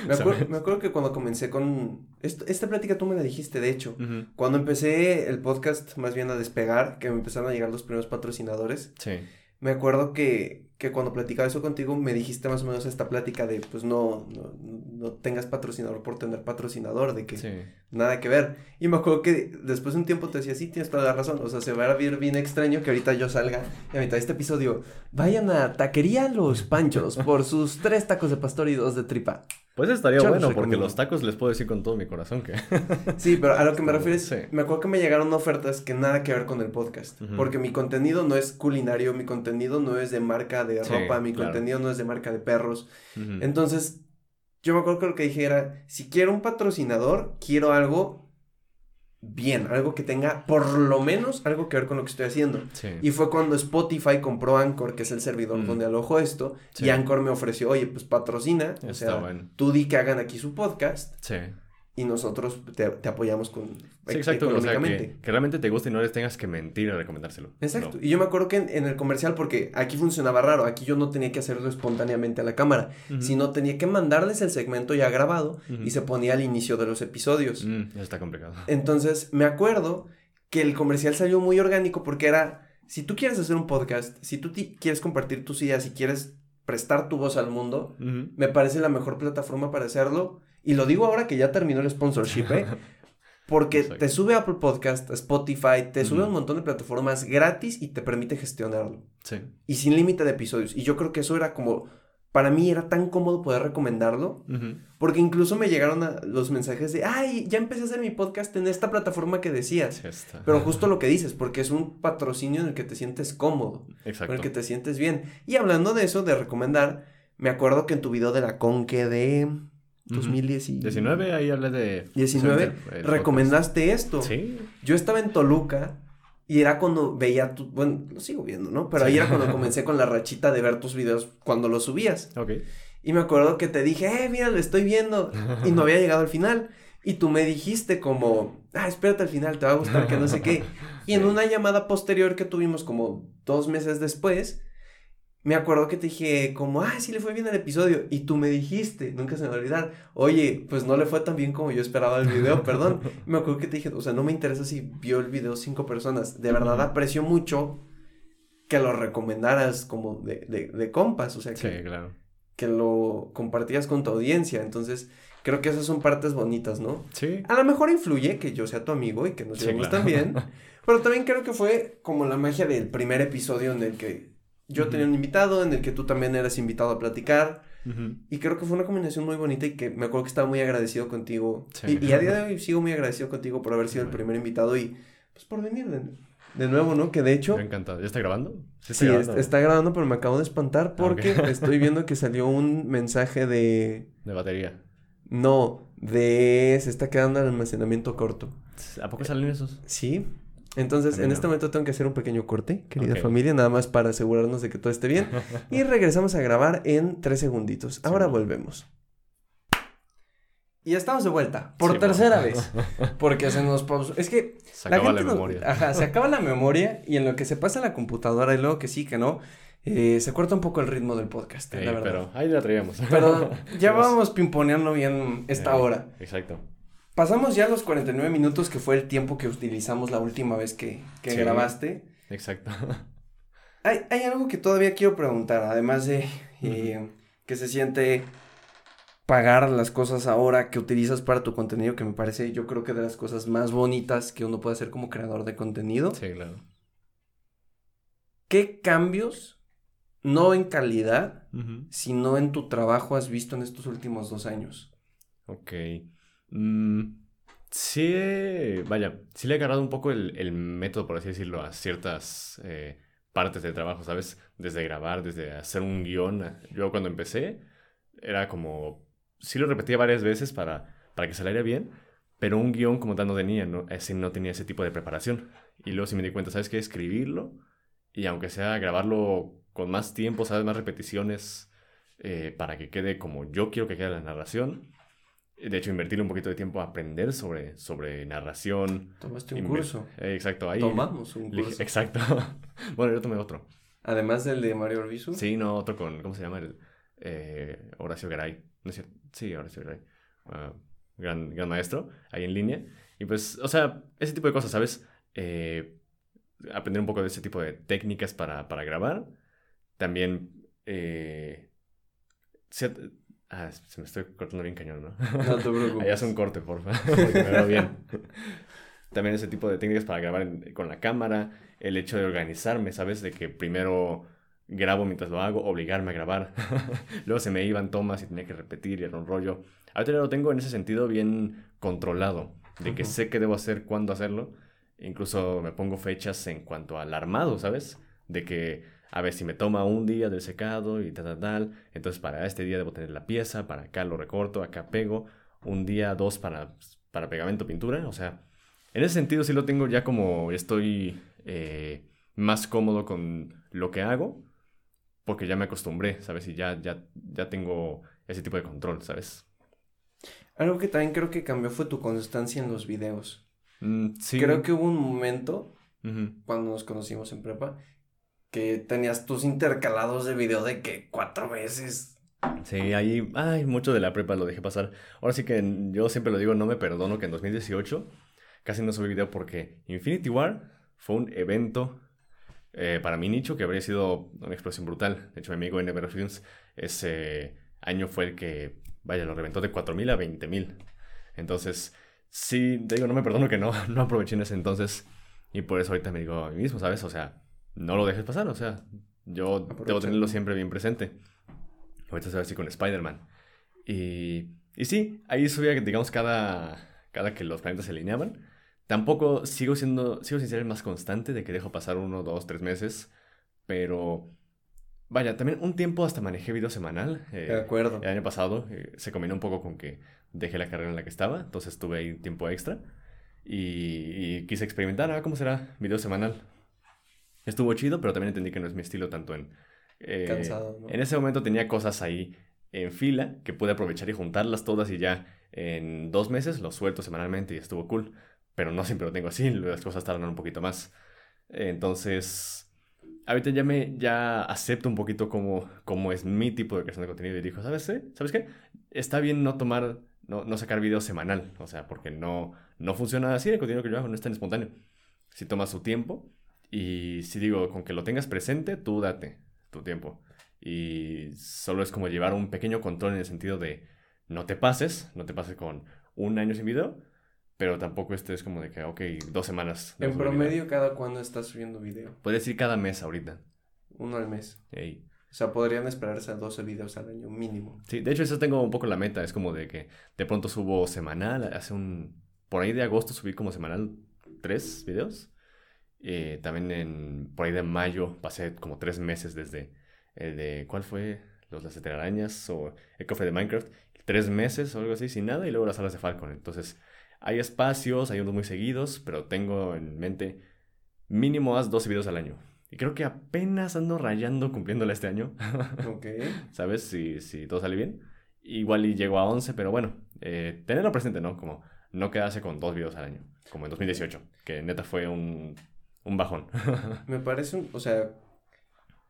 Me, acuerdo que cuando comencé con... esto- esta plática tú me la dijiste, de hecho. Cuando empecé el podcast más bien a despegar, que me empezaron a llegar los primeros patrocinadores, Sí. me acuerdo que, que cuando platicaba eso contigo me dijiste más o menos esta plática de pues no, no, no tengas patrocinador por tener patrocinador, de que Sí. nada que ver. Y me acuerdo que después de un tiempo te decía, sí, tienes toda la razón, o sea, se va a ver bien extraño que ahorita yo salga y a mitad de este episodio, vayan a Taquería Los Panchos por sus tres tacos de pastor y dos de tripa. Pues estaría Yo bueno, porque los tacos les puedo decir con todo mi corazón que... Sí, pero a lo que me Como- refiero es, sí. me acuerdo que me llegaron ofertas que nada que ver con el podcast, porque mi contenido no es culinario, mi contenido no es de marca de Sí, ropa, mi claro. contenido no es de marca de perros. Entonces, yo me acuerdo que lo que dije era, si quiero un patrocinador, quiero algo bien, algo que tenga por lo menos algo que ver con lo que estoy haciendo. Sí. Y fue cuando Spotify compró Anchor, que es el servidor Mm. donde alojo esto, y. Anchor me ofreció, oye, pues patrocina, o sea, bueno. tú di que hagan aquí su podcast Sí. Y nosotros te, te apoyamos con Sí, exacto. O sea, económicamente. que, que realmente te guste y no les tengas que mentir a recomendárselo. Exacto. No. Y yo me acuerdo que en, en el comercial, porque aquí funcionaba raro, aquí yo no tenía que hacerlo espontáneamente a la cámara, sino tenía que mandarles el segmento ya grabado y se ponía al inicio de los episodios. Mm, eso está complicado. Entonces, me acuerdo que el comercial salió muy orgánico porque era, si tú quieres hacer un podcast, si tú quieres compartir tus ideas, si quieres prestar tu voz al mundo, me parece la mejor plataforma para hacerlo. Y lo digo ahora que ya terminó el sponsorship, ¿eh? Porque Exacto. te sube a Apple Podcast, a Spotify, te sube a un montón de plataformas gratis y te permite gestionarlo. Sí. Y sin límite de episodios. Y yo creo que eso era como, para mí era tan cómodo poder recomendarlo. Porque incluso me llegaron a los mensajes de, ay, ya empecé a hacer mi podcast en esta plataforma que decías. Pero justo lo que dices, porque es un patrocinio en el que te sientes cómodo, Exacto. en el que te sientes bien. Y hablando de eso, de recomendar, me acuerdo que en tu video de la Conque de 2019, 19, ahí hablé de... 19, el podcast. recomendaste esto. Sí. Yo estaba en Toluca y era cuando veía tu, bueno, lo sigo viendo, ¿no? Pero ahí era cuando comencé con la rachita de ver tus videos cuando los subías. Ok. Y me acuerdo que te dije, eh, mira, lo estoy viendo. Y no había llegado al final. Y tú me dijiste como, ah, espérate al final, te va a gustar, que no sé qué. Y en una llamada posterior que tuvimos como dos meses después, me acuerdo que te dije como, ah, sí le fue bien el episodio. Y tú me dijiste, nunca se me va a olvidar, oye, pues no le fue tan bien como yo esperaba el video, perdón. Y me acuerdo que te dije, o sea, no me interesa si vio el video cinco personas. De verdad aprecio mucho que lo recomendaras como de, de, de compas, o sea, que, Sí, claro. que lo compartías con tu audiencia. Entonces, creo que esas son partes bonitas, ¿no? Sí. A lo mejor influye que yo sea tu amigo y que nos Sí, llevemos claro. también. Pero también creo que fue como la magia del primer episodio en el que yo tenía un invitado, en el que tú también eras invitado a platicar. Y creo que fue una combinación muy bonita y que me acuerdo que estaba muy agradecido contigo. Sí. Y, y a día de hoy sigo muy agradecido contigo por haber sido el primer invitado y pues por venir de, de nuevo, ¿no? Que de hecho... Me encanta. ¿Ya está grabando? Sí, Sí, grabando. es- está grabando, pero me acabo de espantar porque ok. estoy viendo que salió un mensaje de... De batería. No, de... Se está quedando el almacenamiento corto. ¿A poco salen esos? Sí. Entonces, en no. este momento tengo que hacer un pequeño corte, querida familia, nada más para asegurarnos de que todo esté bien. Y regresamos a grabar en tres segunditos. Ahora Sí. volvemos. Y ya estamos de vuelta, por Sí, tercera vez. Porque se nos pausó. Es que Se acaba la no- memoria. Ajá, se acaba la memoria y en lo que se pasa la computadora y luego que sí, que no, eh, se corta un poco el ritmo del podcast, Sí, la verdad. pero ahí la traíamos. Pero ya Vamos. pimponeando bien esta hora. Exacto. Pasamos ya los 49 minutos que fue el tiempo que utilizamos la última vez que, que Sí. grabaste. Exacto. Hay, hay algo que todavía quiero preguntar, además de eh, que se siente pagar las cosas ahora que utilizas para tu contenido, que me parece yo creo que de las cosas más bonitas que uno puede hacer como creador de contenido. Sí, claro. ¿Qué cambios, no en calidad, sino en tu trabajo has visto en estos últimos dos años? Ok. Mm, Sí, vaya, sí le he agarrado un poco el, el método, por así decirlo, a ciertas eh, partes del trabajo, ¿sabes? Desde grabar, desde hacer un guion. Yo cuando empecé era como, sí lo repetía varias veces para, para que saliera bien, pero un guion como tal no tenía, no, ese no tenía ese tipo de preparación. Y luego sí me di cuenta, ¿sabes qué? Escribirlo y aunque sea grabarlo con más tiempo, ¿sabes? Más repeticiones eh, para que quede como yo quiero que quede la narración de hecho, invertirle un poquito de tiempo a aprender sobre, sobre narración. Tomaste un curso. Eh, exacto, ahí. Tomamos un curso. Exacto. bueno, yo tomé otro. Además del de Mario Orbizu. Sí, no, otro con, ¿cómo se llama? El, eh, Horacio Garay. ¿No es cierto? Sí, Horacio Garay. Ah, gran, gran maestro, ahí en línea. Y pues, o sea, ese tipo de cosas, ¿sabes? Eh, aprender un poco de ese tipo de técnicas para, para grabar. También Ah, se me estoy cortando bien cañón, ¿no? No te preocupes. Ahí hace un corte, por favor, porque me veo bien. También ese tipo de técnicas para grabar con la cámara, el hecho de organizarme, ¿sabes? De que primero grabo mientras lo hago, obligarme a grabar. Luego se me iban tomas y tenía que repetir y era un rollo. Ahorita ya lo tengo en ese sentido bien controlado, de que sé qué debo hacer, cuándo hacerlo. Incluso me pongo fechas en cuanto al armado, ¿sabes? De que a ver si me toma un día del secado y tal, tal, tal. Entonces para este día debo tener la pieza, para acá lo recorto, acá pego. Un día, dos para, para pegamento, pintura. O sea, en ese sentido sí lo tengo ya como estoy eh, más cómodo con lo que hago. Porque ya me acostumbré, ¿sabes? Y ya, ya, ya tengo ese tipo de control, ¿sabes? Algo que también creo que cambió fue tu constancia en los videos. Mm, sí. Creo que hubo un momento, cuando nos conocimos en prepa, tenías tus intercalados de video de que cuatro veces. Sí, ahí, ay, mucho de la prepa lo dejé pasar. Ahora sí que yo siempre lo digo, no me perdono que en 2018 casi no subí video porque Infinity War fue un evento eh, para mi nicho que habría sido una explosión brutal. De hecho, mi amigo Never Films ese año fue el que, vaya, lo reventó de 4.000 a 20.000. Entonces, sí, te digo, no me perdono que no, no aproveché en ese entonces. Y por eso ahorita me digo a mí mismo, ¿sabes? O sea, no lo dejes pasar, o sea, yo debo tenerlo siempre bien presente. Ahorita se ve así con Spider-Man. Y, y sí, ahí subía, digamos, cada, cada que los planetas se alineaban. Tampoco sigo siendo, sigo sin ser el más constante de que dejo pasar uno, dos, tres meses, pero vaya, también un tiempo hasta manejé video semanal. Eh, de acuerdo. El año pasado eh, se combinó un poco con que dejé la carrera en la que estaba, entonces tuve ahí tiempo extra y, y quise experimentar, ah, ¿cómo será video semanal? Estuvo chido, pero también entendí que no es mi estilo tanto en... Eh, Cansado, ¿no? En ese momento tenía cosas ahí en fila que pude aprovechar y juntarlas todas y ya en dos meses lo suelto semanalmente y estuvo cool. Pero no siempre lo tengo así, las cosas tardan un poquito más. Entonces, ahorita ya me ya acepto un poquito como, como es mi tipo de creación de contenido y digo, ¿sabes qué? ¿Sabes qué? Está bien no tomar, no, no sacar video semanal, o sea, porque no, no funciona así el contenido que yo hago, no es tan espontáneo. Si toma su tiempo, y si digo, con que lo tengas presente, tú date tu tiempo. Y solo es como llevar un pequeño control en el sentido de no te pases, no te pases con un año sin video, pero tampoco estés como de que, ok, dos semanas. En promedio, ¿cada cuándo estás subiendo video? Puedes decir cada mes ahorita. Uno al mes. Ey. O sea, podrían esperarse a 12 videos al año mínimo. Sí, de hecho eso tengo un poco la meta, es como de que de pronto subo semanal, hace un... Por ahí de agosto subí como semanal tres videos. Eh, también en, por ahí de mayo pasé como tres meses desde el de, ¿cuál fue? Los las telarañas o el cofre de Minecraft. Tres meses o algo así, sin nada, y luego las alas de Falcon. Entonces, hay espacios, hay unos muy seguidos, pero tengo en mente mínimo haz 12 videos al año. Y creo que apenas ando rayando cumpliéndola este año. Ok. ¿Sabes? Si, si todo sale bien. Igual y llego a 11, pero bueno, eh, tenerlo presente, ¿no? Como no quedarse con dos videos al año, como en 2018, que neta fue un un bajón. Me parece, un, o sea,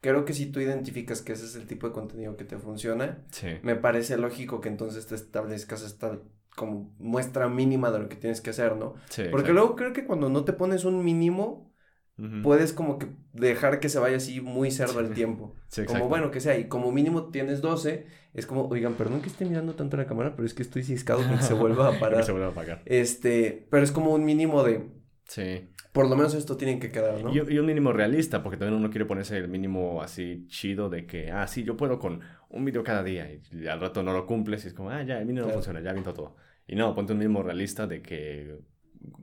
creo que si tú identificas que ese es el tipo de contenido que te funciona, me parece lógico que entonces te establezcas esta como muestra mínima de lo que tienes que hacer, ¿no? Sí, Porque luego creo que cuando no te pones un mínimo, puedes como que dejar que se vaya así muy cerdo el tiempo. Sí, como bueno que sea, y como mínimo tienes 12, es como, oigan, perdón que esté mirando tanto la cámara, pero es que estoy ciscado que se vuelva a parar. se vuelva a apagar. Este, pero es como un mínimo de... Sí por lo menos esto tiene que quedar, ¿no? Y, un mínimo realista, porque también uno quiere ponerse el mínimo así chido de que, ah, sí, yo puedo con un video cada día y, al rato no lo cumples y es como, ah, ya, el mínimo no funciona, ya viento todo. Y no, ponte un mismo realista de que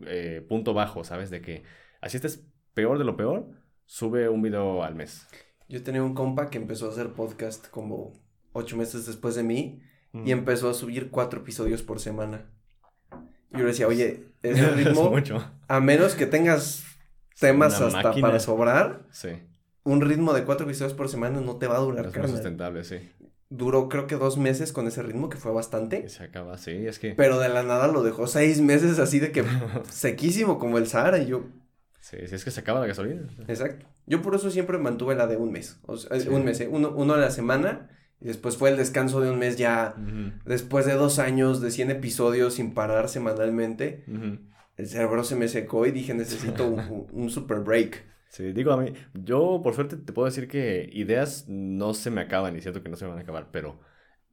eh, punto bajo, ¿sabes? De que así estés peor de lo peor, sube un video al mes. Yo tenía un compa que empezó a hacer podcast como ocho meses después de mí Mm. y empezó a subir cuatro episodios por semana. Y yo le decía, oye, ese ritmo, mucho. a menos que tengas temas Una hasta máquina. para sobrar, Sí, un ritmo de cuatro episodios por semana no te va a durar, es sustentable, sí. Duró creo que dos meses con ese ritmo, que fue bastante. Se acaba, sí, es que... Pero de la nada lo dejó seis meses así de que sequísimo como el Sahara y yo, Sí, sí, es que se acaba la gasolina. exacto. Yo por eso siempre mantuve la de un mes, o sea, Sí. un mes, ¿eh? uno, uno a la semana y después fue el descanso de un mes ya después de dos años de 100 episodios sin parar semanalmente. El cerebro se me secó y dije necesito un, un- super break. Sí, digo a mí, yo por suerte te puedo decir que ideas no se me acaban y siento que no se me van a acabar, pero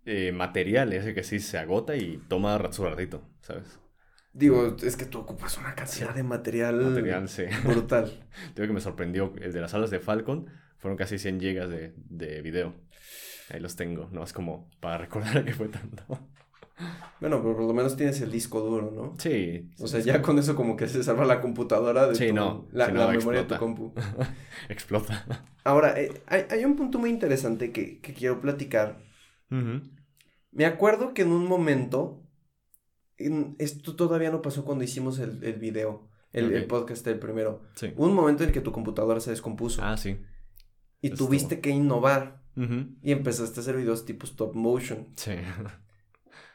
eh, material es el que sí se agota y toma su ratito, ¿sabes? Digo, es que tú ocupas una cantidad de material, Material, sí. brutal. Digo que me sorprendió, el de las alas de Falcon fueron casi 100 gigas de, de video. Ahí los tengo, no es como para recordar que fue tanto. Bueno, pero por lo menos tienes el disco duro, ¿no? Sí. O sea, ya con eso como que se salva la computadora de Sí, tu- no, la, si la no, memoria de tu compu. Explota. Ahora, eh, hay, hay un punto muy interesante que, que quiero platicar. Me acuerdo que en un momento, en- esto todavía no pasó cuando hicimos el, el video, el, podcast el primero. Sí. Un momento en el que tu computadora se descompuso Ah, sí. y tuviste que innovar Ujú. y empezaste a hacer videos tipo stop motion. Sí.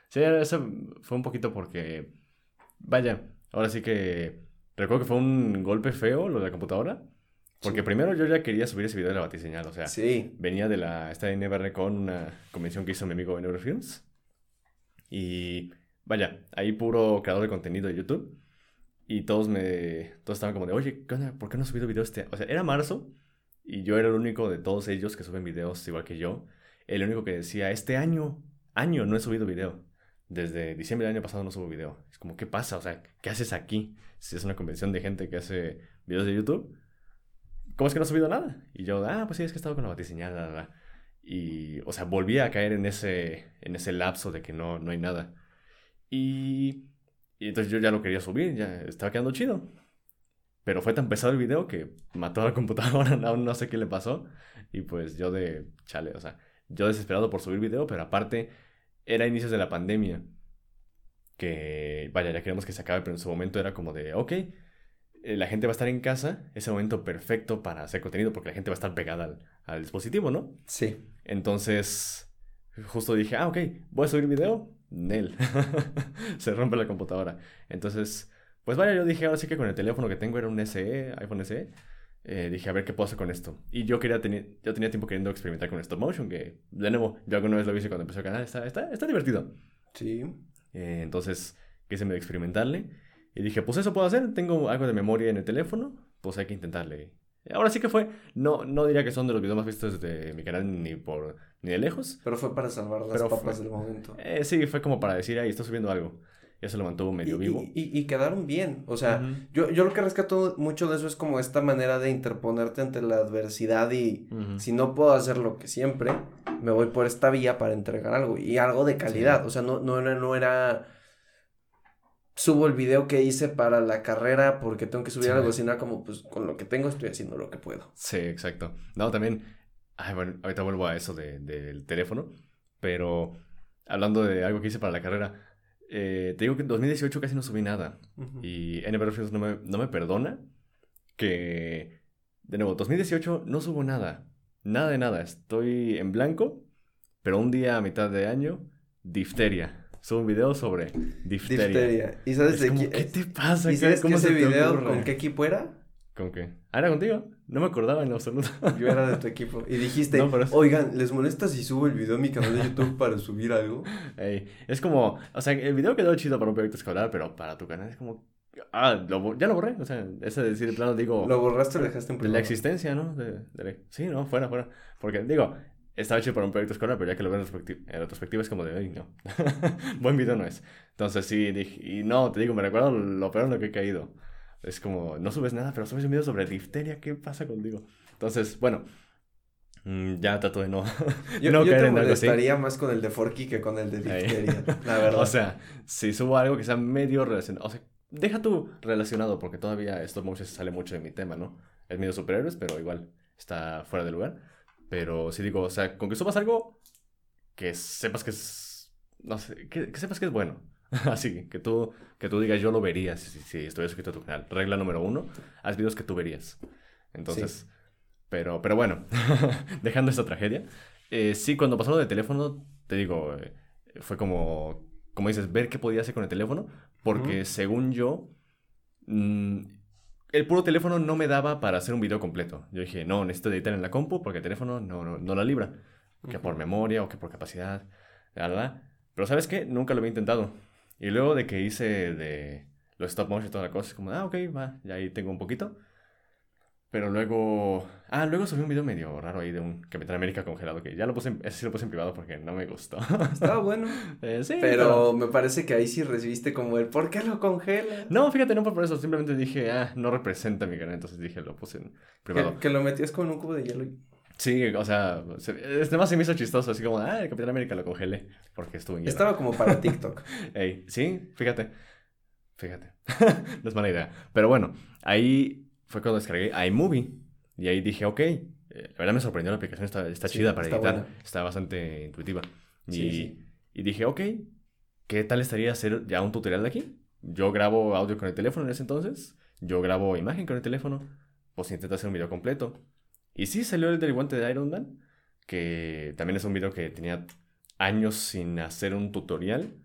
Sí, eso fue un poquito porque. Vaya, ahora sí que. Recuerdo que fue un golpe feo lo de la computadora. Porque Sí. primero yo ya quería subir ese video de la batiseñal. O sea, Sí, venía de la. Esta NBR con una convención que hizo mi amigo en Eurofilms. Y. Vaya, ahí puro creador de contenido de YouTube. Y todos me. Todos estaban como de, oye, ¿qué onda? ¿por qué no has subido video este? O sea, era marzo. Y yo era el único de todos ellos que suben videos igual que yo. El único que decía, este año, año no he subido video. Desde diciembre del año pasado no subo video. Es como, ¿qué pasa? O sea, ¿qué haces aquí? Si es una convención de gente que hace videos de YouTube. ¿Cómo es que no has subido nada? Y yo, ah, pues sí, es que he estado con la batiseñal, la, la, la". Y, o sea, volví a caer en ese, en ese lapso de que no, no hay nada. Y, y entonces yo ya lo quería subir, ya estaba quedando chido. Pero fue tan pesado el video que mató a la computadora, no, no sé qué le pasó. Y pues yo de chale, o sea, yo desesperado por subir video, pero aparte era inicios de la pandemia. Que, vaya, ya queremos que se acabe, pero en su momento era como de, ok, eh, la gente va a estar en casa, es el momento perfecto para hacer contenido porque la gente va a estar pegada al, al dispositivo, ¿no? sí. Entonces, justo dije, ah, ok, voy a subir video. Nel. Se rompe la computadora. Entonces, pues vaya, yo dije, ahora sí que con el teléfono que tengo era un SE, iPhone SE. eh, dije, a ver qué puedo hacer con esto. Y yo quería tener, yo tenía tiempo queriendo experimentar con stop motion, que de nuevo, yo alguna vez lo hice cuando empezó el canal, está, está, está divertido. Sí. Eh, entonces, quise medio experimentarle. Y dije, pues eso puedo hacer, tengo algo de memoria en el teléfono, pues hay que intentarle. Ahora sí que fue, no, no diría que son de los videos más vistos de mi canal ni por ni de lejos. Pero fue para salvar las Pero papas fue- del momento. Eh, sí, fue como para decir, ahí está subiendo algo. Y eso lo mantuvo Y, medio vivo. y- y- y quedaron bien. O sea, yo, yo lo que rescato mucho de eso es como esta manera de interponerte ante la adversidad y si no puedo hacer lo que siempre, me voy por esta vía para entregar algo y algo de calidad. O sea, no, no, era, no era subo el video que hice para la carrera porque tengo que subir Sí. algo, sino como pues con lo que tengo estoy haciendo lo que puedo. Sí, exacto. No, también, ay, bueno, ahorita vuelvo a eso de- del teléfono, pero hablando de algo que hice para la carrera, eh, te digo que en 2018 casi no subí nada. Ujú. Y NBR Films no me, no me perdona que, de nuevo, 2018 no subo nada. Nada de nada. Estoy en blanco, pero un día a mitad de año, difteria. Subo un video sobre difteria. Difteria. ¿Y sabes Es de como, qui- ¿Qué te pasa? ¿Y ¿Qué- sabes que cómo ese se video con qué equipo era? ¿Con qué? Ah, ¿era contigo? No me acordaba en absoluto. Yo era de tu equipo. Y dijiste, No, pero oigan, ¿les molesta si subo el video a mi canal de YouTube para subir algo? Ey, es como, o sea, el video quedó chido para un proyecto escolar, pero para tu canal es como, ah, lo ya lo borré, o sea, ese de decir, de plano, digo, Lo borraste o lo dejaste en de la existencia, ¿no? De, de sí, no, fuera, fuera, porque digo, estaba chido para un proyecto escolar, pero ya que lo veo en, retrospecti- en retrospectiva es como de, ay, no, buen video no es. Entonces sí, dije, y no, te digo, me recuerdo lo peor en lo que he caído. Es como, no subes nada, pero subes un video sobre difteria, ¿qué pasa contigo? Entonces, bueno, Mm, ya trato de no, Yo, no yo caer te en algo así. molestaría más con el de Forky que con el de. Difteria, la verdad. O sea, si subo algo que sea medio relacionado, o sea, deja tú relacionado, porque todavía motion sale mucho de mi tema, ¿no? Es medio superhéroes, pero igual está fuera de lugar. Pero sí digo, o sea, con que subas algo que sepas que es, no sé, que, que sepas que es bueno. Así, que tú, que tú digas, yo lo vería si, si, estuviera suscrito a tu canal. Regla número uno, haz videos que tú verías. Entonces, pero, pero bueno, dejando esta tragedia. eh, sí, cuando pasó lo de teléfono, te digo, eh, fue como, como dices, ver qué podía hacer con el teléfono, porque según yo, mm, el puro teléfono no me daba para hacer un video completo. Yo dije, no, necesito editar en la compu porque el teléfono no, no, no la libra. Que por memoria o que por capacidad, la, la, la. Pero ¿sabes qué? Nunca lo había intentado. Y luego de que hice de los stop motion y toda la cosa, es como, ah, ok, va, ya ahí tengo un poquito. Pero luego. Ah, luego subí un video medio raro ahí de un Capitán América congelado. Que ya lo puse en, ese sí lo puse en privado porque no me gustó. Estaba bueno. Eh, sí, Pero me parece que ahí sí recibiste como el ¿por qué lo congela? No, fíjate, no fue por eso. Simplemente dije, ah, no representa mi canal. Entonces dije, lo puse en privado. Que, que lo metías con un cubo de hielo y... Sí, o sea, se, este más se me hizo chistoso. Así como, ah, el Capitán América lo congelé porque estuvo en. Estaba como para TikTok. Ey, sí, fíjate. Fíjate. no es mala idea. Pero bueno, ahí fue cuando descargué iMovie. Y ahí dije, ok. eh, la verdad me sorprendió la aplicación. Está, está Sí, chida para está editar. buena. Está bastante intuitiva. Y, Sí, sí. y dije, ok. ¿Qué tal estaría hacer ya un tutorial de aquí? Yo grabo audio con el teléfono en ese entonces. Yo grabo imagen con el teléfono. Pues intento hacer un video completo. Y sí salió el del guante de Iron Man. Que también es un video que tenía años sin hacer un tutorial.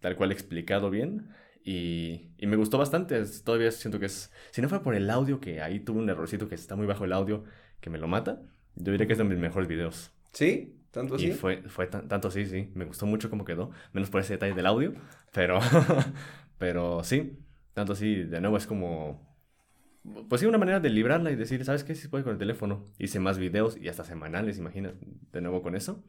Tal cual explicado bien. Y, y me gustó bastante. todavía siento que es. Si no fue por el audio, que ahí tuve un errorcito que está muy bajo el audio, que me lo mata. Yo diría que es de mis mejores videos. ¿Sí? ¿Tanto así? Y fue, fue tan- tanto así, sí. Me gustó mucho cómo quedó. Menos por ese detalle del audio. Pero, pero sí. Tanto así, de nuevo es como. Pues sí, una manera de librarla y decir, ¿sabes qué? Si puedo con el teléfono. Hice más videos y hasta semanales, imagina. De nuevo con eso.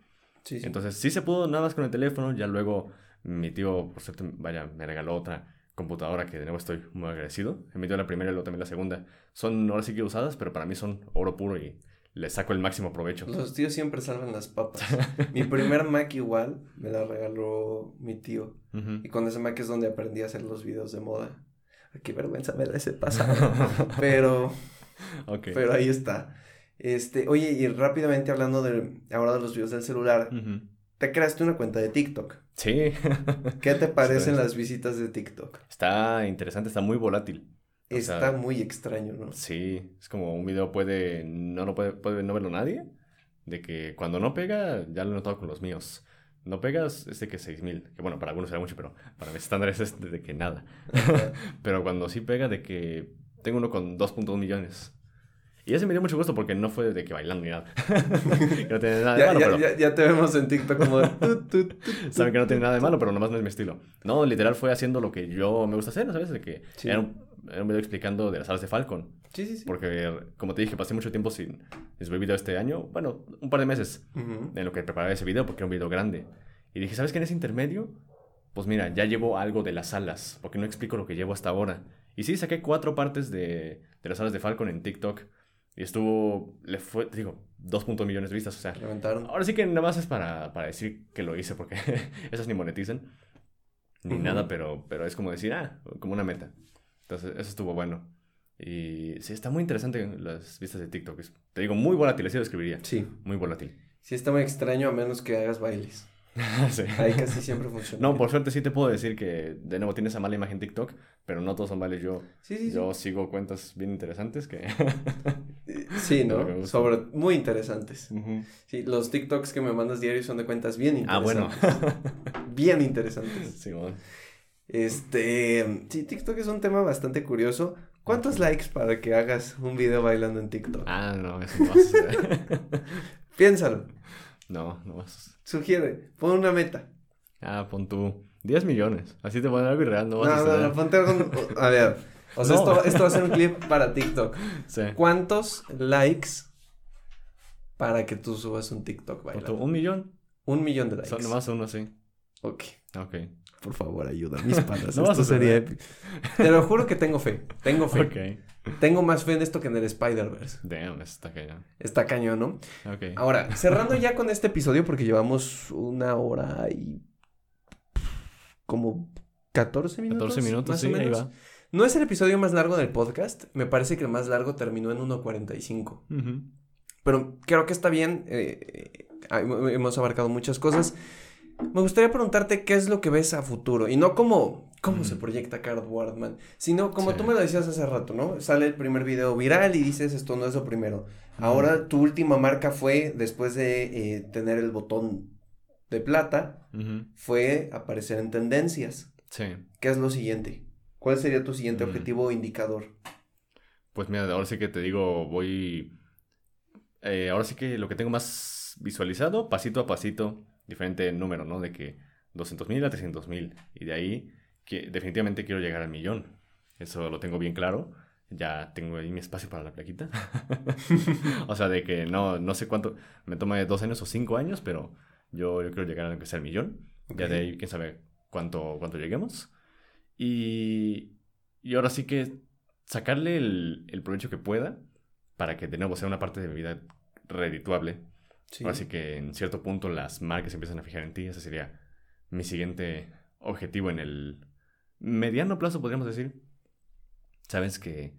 Sí, sí. Entonces sí se pudo nada más con el teléfono. Ya luego mi tío, por cierto, vaya, me regaló otra computadora que de nuevo estoy muy agradecido. Me dio la primera y luego también la segunda. Son ahora sí que usadas, pero para mí son oro puro y le saco el máximo provecho. Los tíos siempre salvan las papas. Mi primer Mac igual me la regaló mi tío. Ujú. Y con ese Mac es donde aprendí a hacer los videos de moda. Qué vergüenza me da ese pasado. Pero, pero ahí está. Este, oye, y rápidamente hablando de ahora de los videos del celular, te creaste una cuenta de TikTok. Sí. ¿Qué te parecen las visitas de TikTok? está interesante, está muy volátil. O Está sea, muy extraño, ¿no? Sí, es como un video puede no lo puede, puede no verlo nadie. De que cuando no pega, ya lo he notado con los míos. No pegas es de que 6000, que bueno, para algunos será mucho, pero para mis estándares es de que nada. pero cuando sí pega, de que tengo uno con 2.1 millones. Y ese me dio mucho gusto porque no fue de que bailando ni nada. que no tiene nada de Ya, malo, ya, pero ya, ya te vemos en TikTok como de saben que no tiene nada de malo, pero nomás no es mi estilo. No, literal fue haciendo lo que yo me gusta hacer, ¿sabes? De que Sí. era, un, era un video explicando de las alas de Falcon. Sí, sí, sí. Porque, como te dije, pasé mucho tiempo sin, sin subir video este año. Bueno, un par de meses Ujú. en lo que preparaba ese video porque era un video grande. Y dije, ¿sabes qué? En ese intermedio, pues mira, ya llevo algo de las alas, porque no explico lo que llevo hasta ahora. Y sí, saqué cuatro partes de, de las alas de Falcon en TikTok. Y estuvo, le fue, te digo, 2.1 millones de vistas. O sea, Reventaron. ahora sí que nada más es para, para decir que lo hice, porque esas ni monetizan. Ni Ujú. nada, pero, pero es como decir, ah, como una meta. Entonces, eso estuvo bueno. Y sí, está muy interesante las vistas de TikTok. Es- te digo, muy volátil, así lo escribiría. Sí. Muy volátil. Sí está muy extraño a menos que hagas bailes. Sí. Ahí casi siempre funciona. No, por suerte sí te puedo decir que de nuevo tienes esa mala imagen TikTok, pero no todos son males. Yo, Sí, sí, sí. yo sigo cuentas bien interesantes que... Eh, Sí, ¿no? Sobre, muy interesantes. Sí, los TikToks que me mandas diarios son de cuentas bien ah, bueno. interesantes. Bien interesantes. Simón. Este, sí, TikTok es un tema bastante curioso. ¿Cuántos likes para que hagas un video bailando en TikTok? Ah, no, eso no vas a hacer. Piénsalo, No, no vas. sugiere, pon una meta. Ah, pon tú 10 millones. Así te ponen algo irreal, no vas a No, no, hacer. no, ponte algo- A ver, o sea, No. esto, esto va a ser un clip para TikTok. Sí. ¿Cuántos likes para que tú subas un TIKTok bailando? un millón. Un millón de likes. Son nomás uno, sí. Ok. Ok. Por favor, ayuda, mis panas. No esto sería épico. Te lo juro que tengo fe. Tengo fe. Ok. Tengo más fe en esto que en el Spider-Verse. Damn, está cañón. Está cañón, ¿no? Ok. Ahora, cerrando ya con este episodio, porque llevamos una hora y. como 14 minutos. 14 minutos, más o sí, ahí va. No es el episodio más largo del podcast. Me parece que el más largo terminó en 1.45. Ujú. Pero creo que está bien. eh, eh, hemos abarcado muchas cosas. Me gustaría preguntarte qué es lo que ves a futuro. Y no como cómo Mm. se proyecta Card Wardman, sino como Sí. tú me lo decías hace rato, ¿no? Sale el primer video viral y dices esto no es lo primero. Ahora tu última marca fue, después de eh, tener el botón de plata, fue aparecer en tendencias. Sí. ¿Qué es lo siguiente? ¿Cuál sería tu siguiente Mm. objetivo o indicador? Pues mira, ahora sí que te digo, voy... eh, ahora sí que lo que tengo más visualizado, pasito a pasito, diferente número, ¿no? De que 200 mil a 300 mil. Y de ahí, que definitivamente quiero llegar al millón. Eso lo tengo bien claro. Ya tengo ahí mi espacio para la plaquita. o sea, de que no, no sé cuánto, me tome dos años o cinco años, pero yo, yo quiero llegar a que sea el millón. Ya de ahí, quién sabe cuánto, cuánto lleguemos. Y, y ahora sí que sacarle el, el provecho que pueda para que de nuevo sea una parte de mi vida redituable. Sí. Ahora sí que en cierto punto las marcas empiezan a fijar en ti. Ese sería mi siguiente objetivo en el mediano plazo, podríamos decir. Sabes que,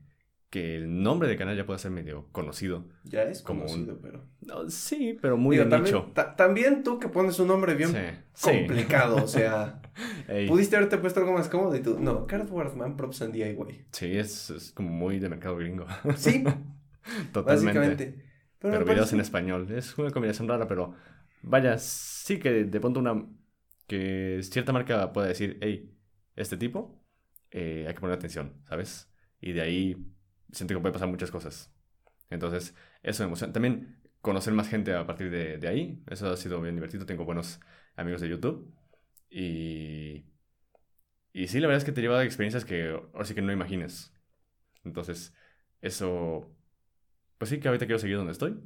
que el nombre del canal ya puede ser medio conocido. Ya es como un- conocido, pero... No, sí, pero muy Digo, de también, nicho. también tú que pones un nombre bien Sí, sí. complicado, o sea... Ey, Pudiste haberte puesto algo más cómodo y tú, no, Card Wardman Props and DIY. sí, es, es como muy de mercado gringo. Sí, Totalmente. básicamente. Pero, me videos parece- en español. Es una combinación rara, pero vaya, sí que de pronto una. que cierta marca pueda decir, hey, este tipo, eh, hay que poner atención, ¿sabes? Y de ahí siento que puede pasar muchas cosas. Entonces, eso me emociona. También conocer más gente a partir de, de ahí, eso ha sido bien divertido. Tengo buenos amigos de YouTube. Y. Y sí, la verdad es que te lleva a experiencias que ahora sí que no imaginas. Entonces, eso pues sí, que ahorita quiero seguir donde estoy.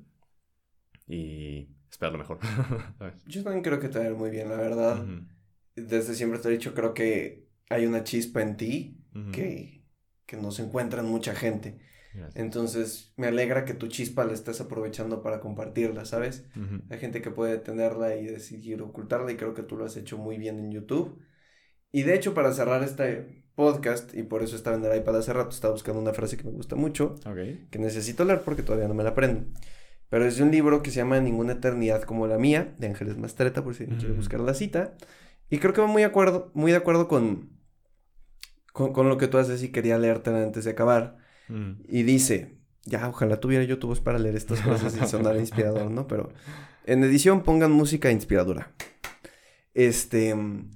Y esperar lo mejor. Yo también creo que te va a ir muy bien, la verdad. Ujú, Desde siempre te he dicho, creo que hay una chispa en ti ujú. que, que no se encuentra en mucha gente. Gracias. Entonces, me alegra que tu chispa la estés aprovechando para compartirla, ¿sabes? Ujú. Hay gente que puede tenerla y decidir ocultarla y creo que tú lo has hecho muy bien en YouTube. Y de hecho, para cerrar este podcast, y por eso estaba en el iPad hace rato, estaba buscando una frase que me gusta mucho, Ok. que necesito leer porque todavía no me la aprendo. Pero es de un libro que se llama Ninguna eternidad como la mía, de Ángeles Mastreta, por si quiere Ujú. buscar la cita. Y creo que va muy, de acuerdo, muy de acuerdo con, con, con lo que tú haces y quería leértela antes de acabar. Ujú. Y dice, ya, ojalá tuviera yo tu voz para leer estas cosas y sonar inspirador, ¿no? Pero en edición pongan música inspiradora. Este, mm,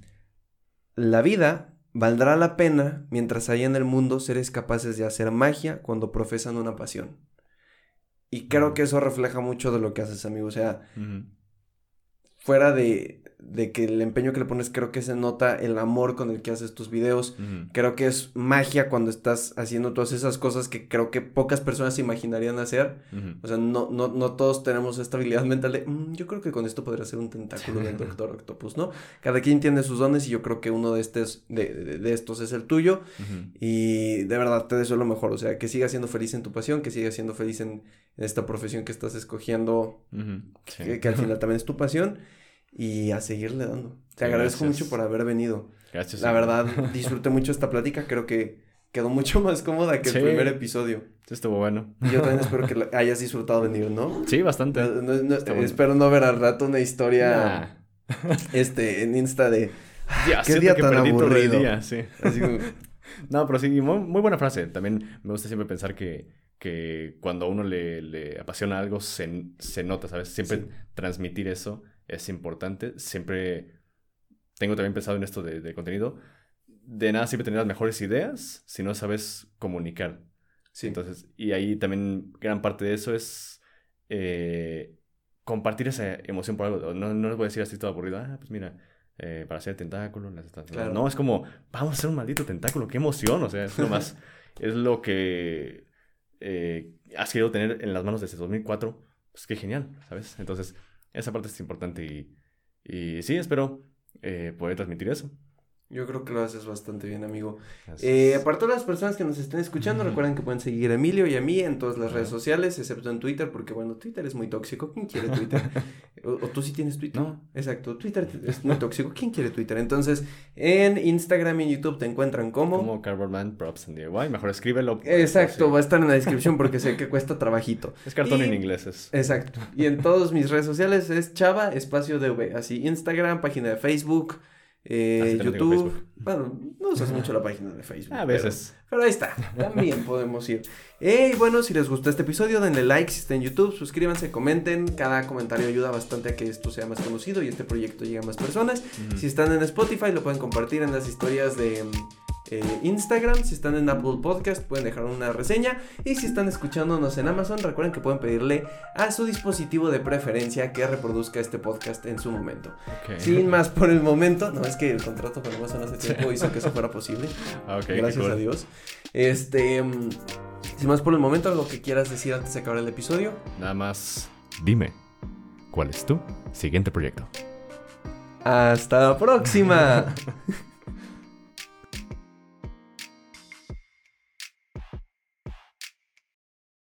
la vida valdrá la pena mientras haya en el mundo seres capaces de hacer magia cuando profesan una pasión. Y creo que eso refleja mucho de lo que haces, amigo. O sea, fuera de, de que el empeño que le pones, creo que se nota el amor con el que haces tus videos. Creo que es magia cuando estás haciendo todas esas cosas que creo que pocas personas se imaginarían hacer. O sea, no, no, no todos tenemos esta habilidad mental de, "Mm, yo creo que con esto podría ser un tentáculo del Doctor Octopus, ¿no? Cada quien tiene sus dones y yo creo que uno de, estos, de, de- de estos es el tuyo. Y de verdad te deseo lo mejor. O sea, que sigas siendo feliz en tu pasión, que sigas siendo feliz en, en esta profesión que estás escogiendo. Sí. que, que al final también es tu pasión. Y a seguirle dando. Te agradezco gracias. mucho por haber venido. Gracias. La verdad, disfruté mucho esta plática. Creo que quedó mucho más cómoda que Sí. el primer episodio. Sí, estuvo bueno. Y yo también espero que hayas disfrutado venir, ¿no? Sí, bastante. No- no- no- Está bueno. espero no ver al rato una historia Nah. este en Insta de Ya, qué día que tan aburrido. día, sí. así como, No, pero sí, muy, muy buena frase. También me gusta siempre pensar que, que cuando a uno le, le apasiona algo se, se nota, ¿sabes? Siempre Sí. transmitir eso es importante. Siempre tengo también pensado en esto de, de contenido. De nada siempre tener las mejores ideas si no sabes comunicar. sí, Entonces, y ahí también gran parte de eso es eh, compartir esa emoción por algo. No, no les voy a decir así todo aburrido. Ah, pues mira, eh, para hacer tentáculo, las Claro. No, es como, vamos a hacer un maldito tentáculo, qué emoción. O sea, es lo más, es lo que eh, has querido tener en las manos desde 2004. Pues qué genial, ¿sabes? Entonces, esa parte es importante y, sí, espero eh, poder transmitir eso. Yo creo que lo haces bastante bien, amigo. Eh, aparte de las personas que nos estén escuchando, recuerden que pueden seguir a Emilio y a mí en todas las redes sociales, excepto en Twitter, porque bueno, Twitter es muy tóxico. ¿Quién quiere Twitter? o, o tú sí tienes Twitter. No. Exacto, Twitter es muy tóxico. ¿Quién quiere Twitter? Entonces, en Instagram y en YouTube te encuentran como... Como Cardboardman Props and DIY. Mejor escríbelo. Exacto, va a estar en la descripción porque sé que cuesta trabajito. Es cartón Y- en inglés. Es... Exacto. Y en todas mis redes sociales es Chava Espacio DV. Así, Instagram, página de Facebook, eh, Ah, YouTube. Bueno, no usas mucho la página de Facebook. A pero- veces. Pero, ahí está, también podemos ir. Eh, bueno, si les gustó este episodio, denle like si está en YouTube, suscríbanse, comenten. Cada comentario ayuda bastante a que esto sea más conocido y este proyecto llegue a más personas. Si están en Spotify, lo pueden compartir en las historias de eh, Instagram. Si están en Apple Podcast, pueden dejar una reseña. Y si están escuchándonos en Amazon, recuerden que pueden pedirle a su dispositivo de preferencia que reproduzca este podcast en su momento. Sin más por el momento, no es que el contrato con Amazon hace tiempo hizo que eso fuera posible. Ah, Gracias cool. a Dios. Este, mm, sin más por el momento, algo que quieras decir antes de acabar el episodio. Nada más. Dime, ¿cuál es tu siguiente proyecto? Hasta la próxima.